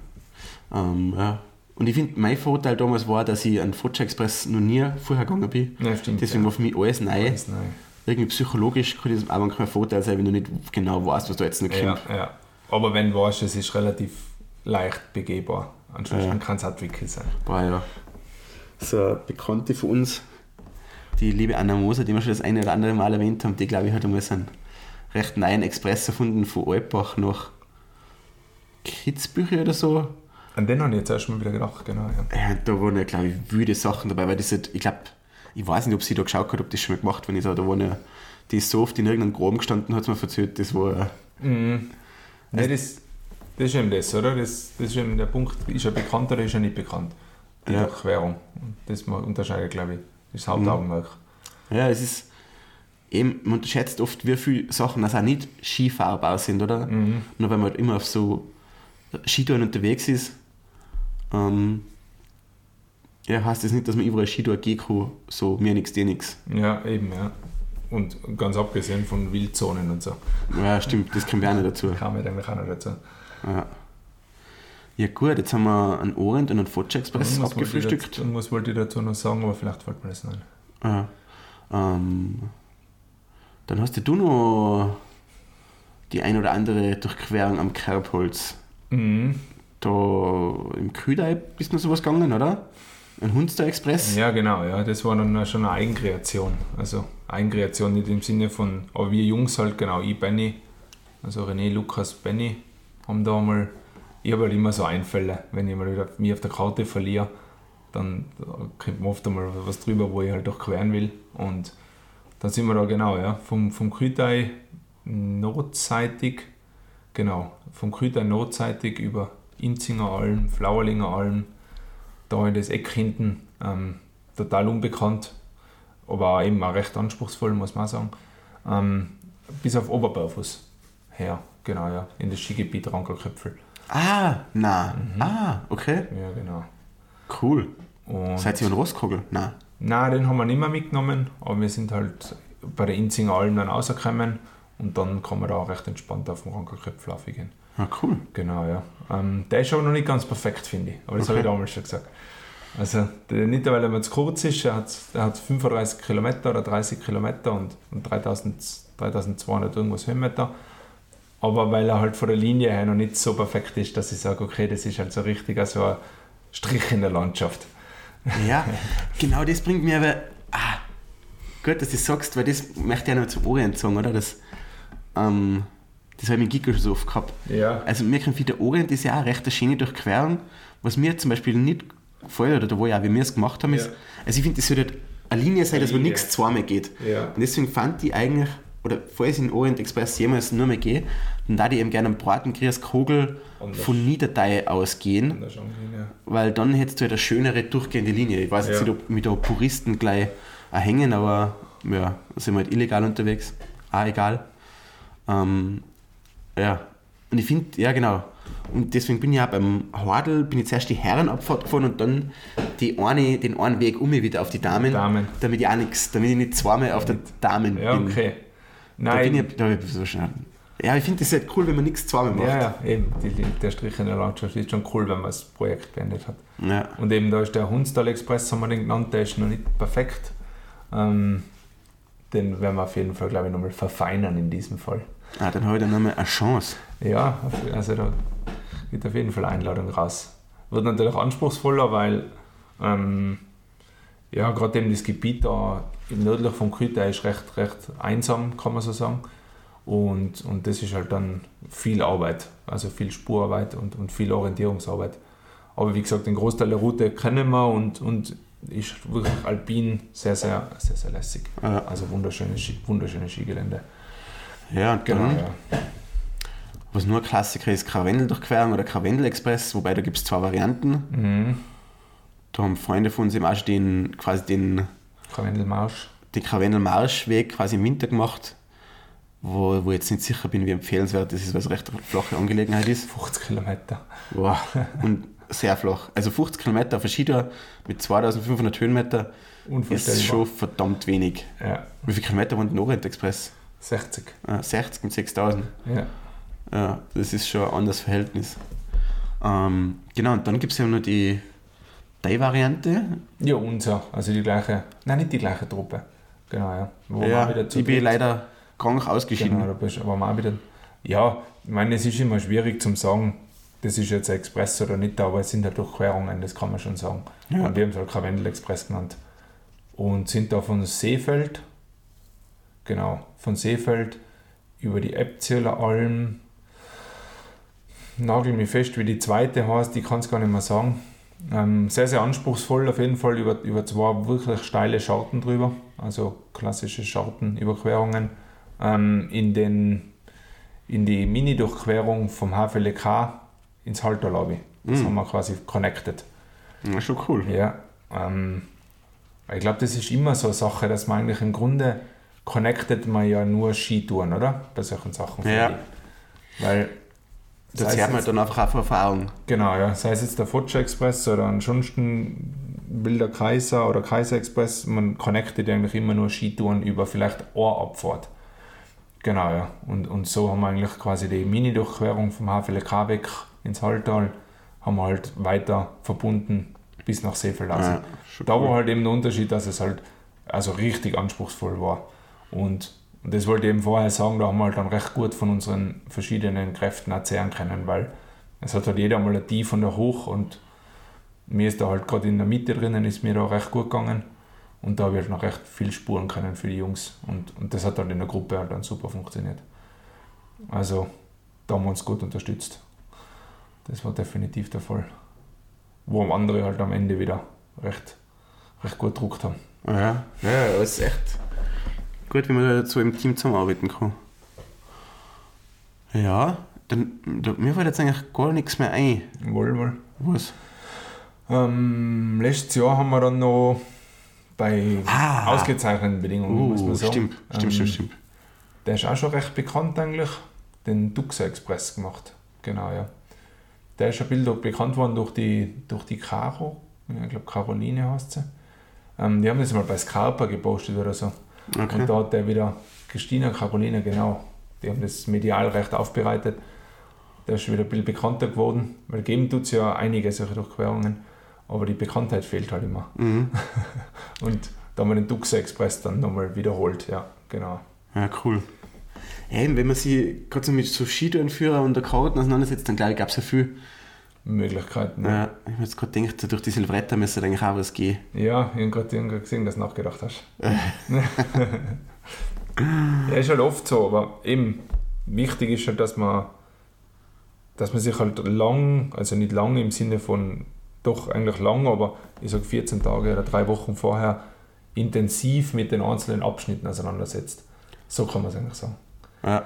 Ähm, ja. Und ich finde, mein Vorteil damals war, dass ich an Focha Express noch nie vorher gegangen bin. Ja, stimmt. Deswegen ja. war für mich alles neu. Alles neu. Irgendwie psychologisch kann das auch manchmal ein Vorteil sein, wenn du nicht genau weißt, was da jetzt noch Ja, kommt. ja. Aber wenn du weißt, es ist relativ leicht begehbar. Ansonsten Ja. kann es auch tricky sein. Boah, ja. So eine Bekannte von uns, die liebe Anna Moser, die wir schon das eine oder andere Mal erwähnt haben, die glaube ich hat einmal so einen recht neuen Express erfunden von Alpbach nach Kitzbüchel oder so. An den habe ich jetzt erst mal wieder gedacht, genau. Ja. Ja, da waren ja, glaube ich, wüde Sachen dabei, weil das halt, ich glaube, ich weiß nicht, ob sie da geschaut hat, ob das schon mal gemacht wenn ich da, da waren ja, die ist so oft in irgendeinem Graben gestanden, hat es mir erzählt, das war, Mhm. Nee, das, das ist eben das, oder? Das, das ist eben der Punkt, ist er bekannt oder ist er nicht bekannt? Die Ja. Durchquerung. Das unterscheidet, glaube ich. Das ist Mhm. Hauptaugenmerk. ja, es ist, eben, man unterschätzt oft, wie viele Sachen das auch nicht Skifahrbau sind, oder? Mhm. Nur weil man halt immer auf so Skitouren unterwegs ist, ähm, ja, heißt das nicht, dass man überall Skitour gehen kann, so mir nix, dir nix. Ja, eben, ja. Und ganz abgesehen von Wildzonen und so. Ja, stimmt, das kommt ja auch nicht dazu. Kam halt eigentlich auch noch dazu. Ja. ja gut, jetzt haben wir einen Orient und einen Focha Express Irgendwas wollte abgefrühstückt. dazu- Irgendwas wollte ich dazu noch sagen, aber vielleicht fällt mir das ein. Ja. Ähm, dann hast du noch die ein oder andere Durchquerung am Kerbholz. Mhm. Da im Kühdei bist du noch sowas gegangen, oder? ein Hunster Express. Ja, genau, ja. Das war dann schon eine Eigenkreation. Also Eigenkreation nicht im Sinne von, aber wir Jungs halt, genau, ich, Benny, also René, Lukas, Benny, haben da mal, ich habe halt immer so Einfälle, wenn ich mal wieder mich auf der Karte verliere, dann kommt mir oft einmal was drüber, wo ich halt durchqueren will. Und dann sind wir da genau, ja, vom, vom Kütei nordseitig, genau, vom Kütei nordseitig über Inzinger Alm, Flauerlinger Alm, da in das Eck hinten, ähm, total unbekannt, aber eben auch recht anspruchsvoll, muss man sagen, ähm, bis auf Oberberfuss her, genau, ja, in das Skigebiet Rankerköpfel. Ah, na, mhm. ah, okay. Ja, genau. Cool. Und Seid ihr in Rostkogel? Nein. Nein, den haben wir nicht mehr mitgenommen, aber wir sind halt bei der Inzinger Alm dann rausgekommen und dann kann man da auch recht entspannt auf dem Rankerköpfel gehen. Ah, cool. Genau, ja. Ähm, der ist aber noch nicht ganz perfekt, finde ich. Aber das okay. habe ich damals schon gesagt. Also der, nicht, weil er zu kurz ist, er hat, er hat 35 Kilometer oder 30 Kilometer und, und 3000, 3200 irgendwas Höhenmeter. Aber weil er halt von der Linie her noch nicht so perfekt ist, dass ich sage, okay, das ist halt so richtig also ein Strich in der Landschaft. Ja, genau das bringt mir aber. Ah, gut, dass du das sagst, weil das möchte ich ja noch zum Orient sagen, oder? Das, ähm, das habe ich mit Giga schon so oft gehabt. Ja. Also mir kommt der Orient ist ja auch eine recht eine schöne Durchquerung. Was mir zum Beispiel nicht gefällt, oder da wo ja, wie wir es gemacht haben, ist, also ich finde, das sollte halt eine Linie sein, dass wo nichts zweimal geht. Ja. Und deswegen fand ich eigentlich, oder falls ich in Orient Express jemals nur mehr gehe, dann da ich eben gerne einen Bratenkreis Kogel von Niedertei ausgehen, ja. weil dann hättest du halt eine schönere durchgehende Linie. Ich weiß jetzt nicht, ob mit da Puristen gleich hängen, aber ja, sind wir halt illegal unterwegs. Auch egal. Ähm, ja, und ich finde, ja genau. Und deswegen bin ich auch beim Hordel, bin ich zuerst die Herrenabfahrt gefahren und dann die eine, den einen Weg um mich wieder auf die Damen, Damen. damit ich auch nichts, damit ich nicht zweimal auf der Damen ja, bin. okay. Nein. Da bin ich, da bin ich so schnell. Ja, ich finde das halt cool, wenn man nichts zweimal macht. Ja, ja eben. Die, der Strich in der Landschaft ist schon cool, wenn man das Projekt beendet hat. Ja. Und eben da ist der Hunstal Express, haben wir den genannt, der ist noch nicht perfekt. Ähm, den werden wir auf jeden Fall, glaube ich, nochmal verfeinern in diesem Fall. Ah, dann habe ich dann nochmal eine Chance. Ja, also da geht auf jeden Fall Einladung raus. Wird natürlich anspruchsvoller, weil ähm, ja, gerade eben das Gebiet da nördlich vom Krüter ist recht, recht einsam, kann man so sagen. Und, und das ist halt dann viel Arbeit, also viel Spurarbeit und, und viel Orientierungsarbeit. Aber wie gesagt, den Großteil der Route kennen wir und, und ist wirklich alpin sehr, sehr, sehr, sehr lässig. Ja. Also wunderschönes, wunderschönes Skigelände. Ja, und genau. Ja. Was nur ein Klassiker ist, Karwendel-Durchquerung oder Karwendel-Express, wobei da gibt es zwei Varianten. Mhm. Da haben Freunde von uns im auch den, quasi den Karwendelmarsch. Den Karwendelmarschweg quasi im Winter gemacht, wo, wo ich jetzt nicht sicher bin, wie empfehlenswert das ist, weil es eine recht flache Angelegenheit ist. 50 Kilometer. Wow. Und sehr flach. Also 50 Kilometer auf Skider mit 2500 Höhenmeter ist schon verdammt wenig. Ja. Wie viele Kilometer waren der Orient Express? 60. Ah, 60 mit 6000. Ja. Ja, das ist schon ein anderes Verhältnis. Ähm, genau, und dann gibt es ja noch die Day-Variante. Ja, unser, also die gleiche, nein, nicht die gleiche Truppe. Genau, ja. Wo ja, wieder ich bin leider krank ausgeschieden. Genau, da bist, aber mal wieder, ja, ich meine, es ist immer schwierig zu sagen, das ist jetzt ein Express oder nicht, aber es sind halt Durchquerungen, das kann man schon sagen. Ja. Und wir haben es halt Karwendel Express genannt. Und sind da von Seefeld, genau, von Seefeld über die Eppzieler Alm, nagel mich fest, wie die zweite heißt, ich kann es gar nicht mehr sagen. Ähm, sehr, sehr anspruchsvoll, auf jeden Fall über, über zwei wirklich steile Scharten drüber, also klassische Schartenüberquerungen. Ähm, in, den, in die Mini-Durchquerung vom HVLK ins Halterlobby. Das mm. haben wir quasi connected. Ja, schon cool. Ja. Ähm, ich glaube, das ist immer so eine Sache, dass man eigentlich im Grunde connectet man ja nur Skitouren, oder? Bei solchen Sachen. Ja. Weil das hört man dann einfach auf Erfahrung. Genau, ja. Sei es jetzt der Fotscher Express oder ansonsten Wilder Kaiser oder Kaiser Express, man connectet eigentlich immer nur Skitouren über vielleicht Ohrabfahrt. Genau, ja. Und, und so haben wir eigentlich quasi die Mini-Durchquerung vom HVLK weg ins Halltal, haben wir halt weiter verbunden bis nach Seefeldhausen. Ja, da cool. war halt eben der Unterschied, dass es halt also richtig anspruchsvoll war. Und und das wollte ich eben vorher sagen, da haben wir halt dann recht gut von unseren verschiedenen Kräften erzählen können, weil es hat halt jeder mal ein Tief und ein Hoch und mir ist da halt gerade in der Mitte drinnen, ist mir da recht gut gegangen. Und da habe ich noch recht viel spuren können für die Jungs. Und, und das hat halt in der Gruppe halt dann super funktioniert. Also da haben wir uns gut unterstützt. Das war definitiv der Fall. Wo andere halt am Ende wieder recht, recht gut gedruckt haben. Ja, ja, es ist echt gut, wie man da so im Team zusammenarbeiten kann. Ja, dann, da, mir fällt jetzt eigentlich gar nichts mehr ein. Wohl, wohl. Was? Ähm, letztes Jahr haben wir dann noch bei Ah. ausgezeichneten Bedingungen, muss man Uh, sagen. stimmt, stimmt, ähm, stimmt, stimmt. Der ist auch schon recht bekannt eigentlich. Den Duxa Express gemacht. Genau, ja. Der ist ein bisschen bekannt worden durch die, durch die Caro. Ich glaube, Caroline heißt sie. Ähm, die haben das mal bei Scarpa gepostet oder so. Okay. Und da hat der wieder, Christina Caroline, genau, die haben das medial recht aufbereitet. Der ist wieder ein bisschen bekannter geworden, weil geben tut es ja einige solche Durchquerungen, aber die Bekanntheit fehlt halt immer. Mhm. Und da haben wir den Duxa Express dann nochmal wiederholt, ja, genau. Ja, cool. Hey, wenn man sich gerade so mit so Skitourenführer und der Karten auseinandersetzt, dann glaube ich, gab es ja viel. Möglichkeiten. Ja, ich habe jetzt gerade gedacht, durch die Silvretta müsste eigentlich auch was gehen. Ja, ich habe gerade grad gesehen, dass du nachgedacht hast. ja, ist halt oft so, aber eben wichtig ist halt, dass man, dass man sich halt lang, also nicht lang im Sinne von doch eigentlich lang, aber ich sage 14 Tage oder drei Wochen vorher intensiv mit den einzelnen Abschnitten auseinandersetzt. So kann man es eigentlich sagen. Ja,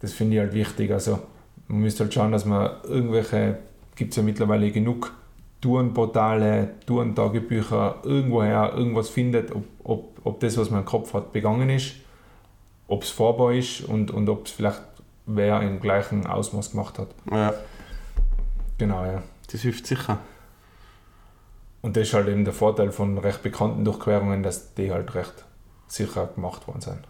Das finde ich halt wichtig. Also man müsste halt schauen, dass man irgendwelche, gibt es ja mittlerweile genug Tourenportale, Tourentagebücher, irgendwoher irgendwas findet, ob, ob, ob das, was man im Kopf hat, begangen ist, ob es fahrbar ist und, und ob es vielleicht wer im gleichen Ausmaß gemacht hat. ja, Genau, ja. das hilft sicher. Und das ist halt eben der Vorteil von recht bekannten Durchquerungen, dass die halt recht sicher gemacht worden sind.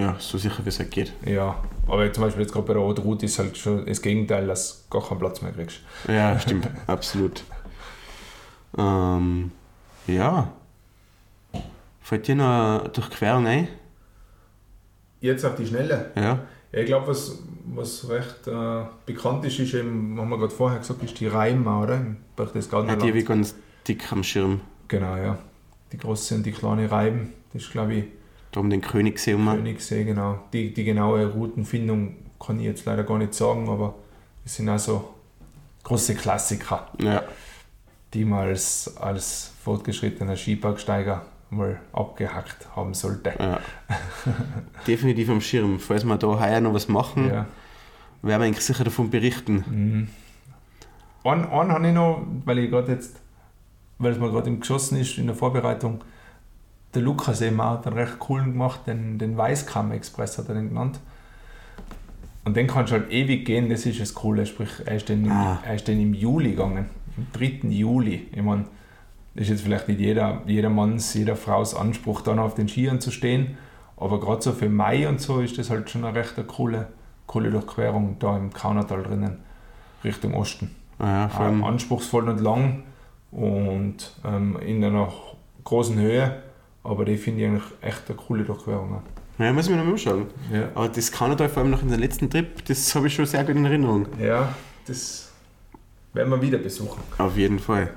Ja, so sicher wie es halt geht. Ja, aber zum Beispiel jetzt gerade bei der Route ist halt schon das Gegenteil, dass du gar keinen Platz mehr kriegst. Ja, stimmt, absolut. Ähm, ja. Fällt dir noch eine Durchquerung ein? Jetzt auf die Schnelle. Ja. Ich glaube, was, was recht äh, bekannt ist, ist eben, haben wir gerade vorher gesagt, ist die Reima, oder? Im Berchtesgadener ja die habe ich ganz dick am Schirm. Genau, ja. Die große und die kleine Reiben. Das ist, glaube ich, Da um den Königssee um. Königssee, genau. Die, die genaue Routenfindung kann ich jetzt leider gar nicht sagen, aber es sind also große Klassiker, Ja. die man als, als fortgeschrittener Skibergsteiger mal abgehackt haben sollte. ja. Definitiv am Schirm. Falls wir da heuer noch was machen, Ja. werden wir eigentlich sicher davon berichten. Mhm. Einen, einen habe ich noch, weil ich gerade jetzt, weil es mir gerade im Geschossen ist in der Vorbereitung, der Lukas eben hat einen recht coolen gemacht, den, den Weißkamm Express hat er den genannt. Und den kannst du halt ewig gehen, das ist das Coole. Sprich, er ist dann im, Ah. er ist dann im Juli gegangen, im 3. Juli. Ich meine, ist jetzt vielleicht nicht jeder, jeder Manns, jeder Frau's Anspruch, dann auf den Skiern zu stehen, aber gerade so für Mai und so ist das halt schon eine recht coole, coole Durchquerung da im Kaunertal drinnen, Richtung Osten. Ja, vor Ähm, allem, anspruchsvoll und lang und ähm, in einer großen Höhe, aber die finde ich eigentlich echt eine coole Durchquerung. auch. ja, muss ich mir noch mal anschauen. Ja. Aber das Kanada vor allem noch in der letzten Trip, das habe ich schon sehr gut in Erinnerung. ja, das werden wir wieder besuchen. Auf jeden Fall.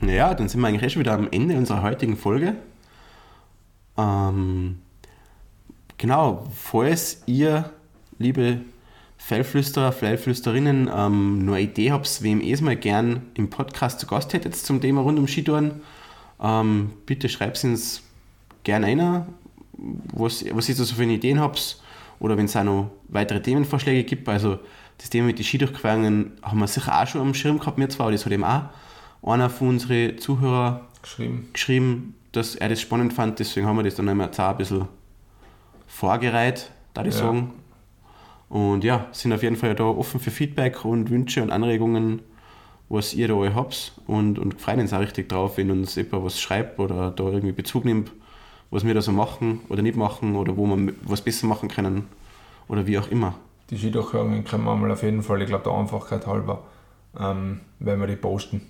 Naja, dann sind wir eigentlich eh schon wieder am Ende unserer heutigen Folge. Ähm, genau, falls ihr, liebe Fellflüsterer, Fellflüsterinnen, ähm, noch eine Idee habt, wem ihr es mal gern im Podcast zu Gast hättet zum Thema rund um Skitouren, ähm, bitte schreibt es uns gerne einer, was, was ihr so für Ideen habt oder wenn es auch noch weitere Themenvorschläge gibt. Also das Thema mit den Skidurchquerungen haben wir sicher auch schon am Schirm gehabt, mir zwar, aber das hat eben auch einer von unseren Zuhörern Geschrieben. geschrieben, dass er das spannend fand, deswegen haben wir das dann einmal ein bisschen vorgereiht, da ich Ja. sagen. Und ja, sind auf jeden Fall da offen für Feedback und Wünsche und Anregungen, was ihr da alle habt. Und, und freuen uns auch richtig drauf, wenn uns jemand was schreibt oder da irgendwie Bezug nimmt, was wir da so machen oder nicht machen oder wo wir was besser machen können oder wie auch immer. Die Skidurchquerungen können wir mal auf jeden Fall, ich glaube der Einfachkeit halber, ähm, wenn wir die posten,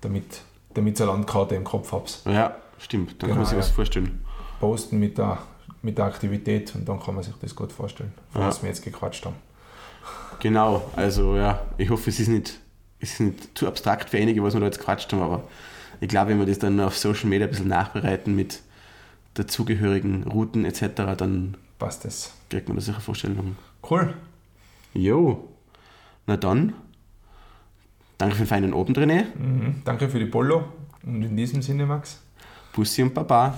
damit damit ihr eine Landkarte im Kopf habt. Ja, stimmt, dann kann Genau, man sich ja. was vorstellen. Posten mit der, mit der Aktivität und dann kann man sich das gut vorstellen, von Ja. was wir jetzt gequatscht haben. Genau, also ja, ich hoffe, es ist nicht es ist nicht zu abstrakt für einige, was wir da jetzt quatscht haben, aber ich glaube, wenn wir das dann auf Social Media ein bisschen nachbereiten mit dazugehörigen Routen etc., dann Passt das. kriegt man da sicher Vorstellungen. Cool. Jo, na dann, Danke für den feinen Abend, René. Mhm. Danke für die Polo. Und in diesem Sinne, Max. Pussy und Baba.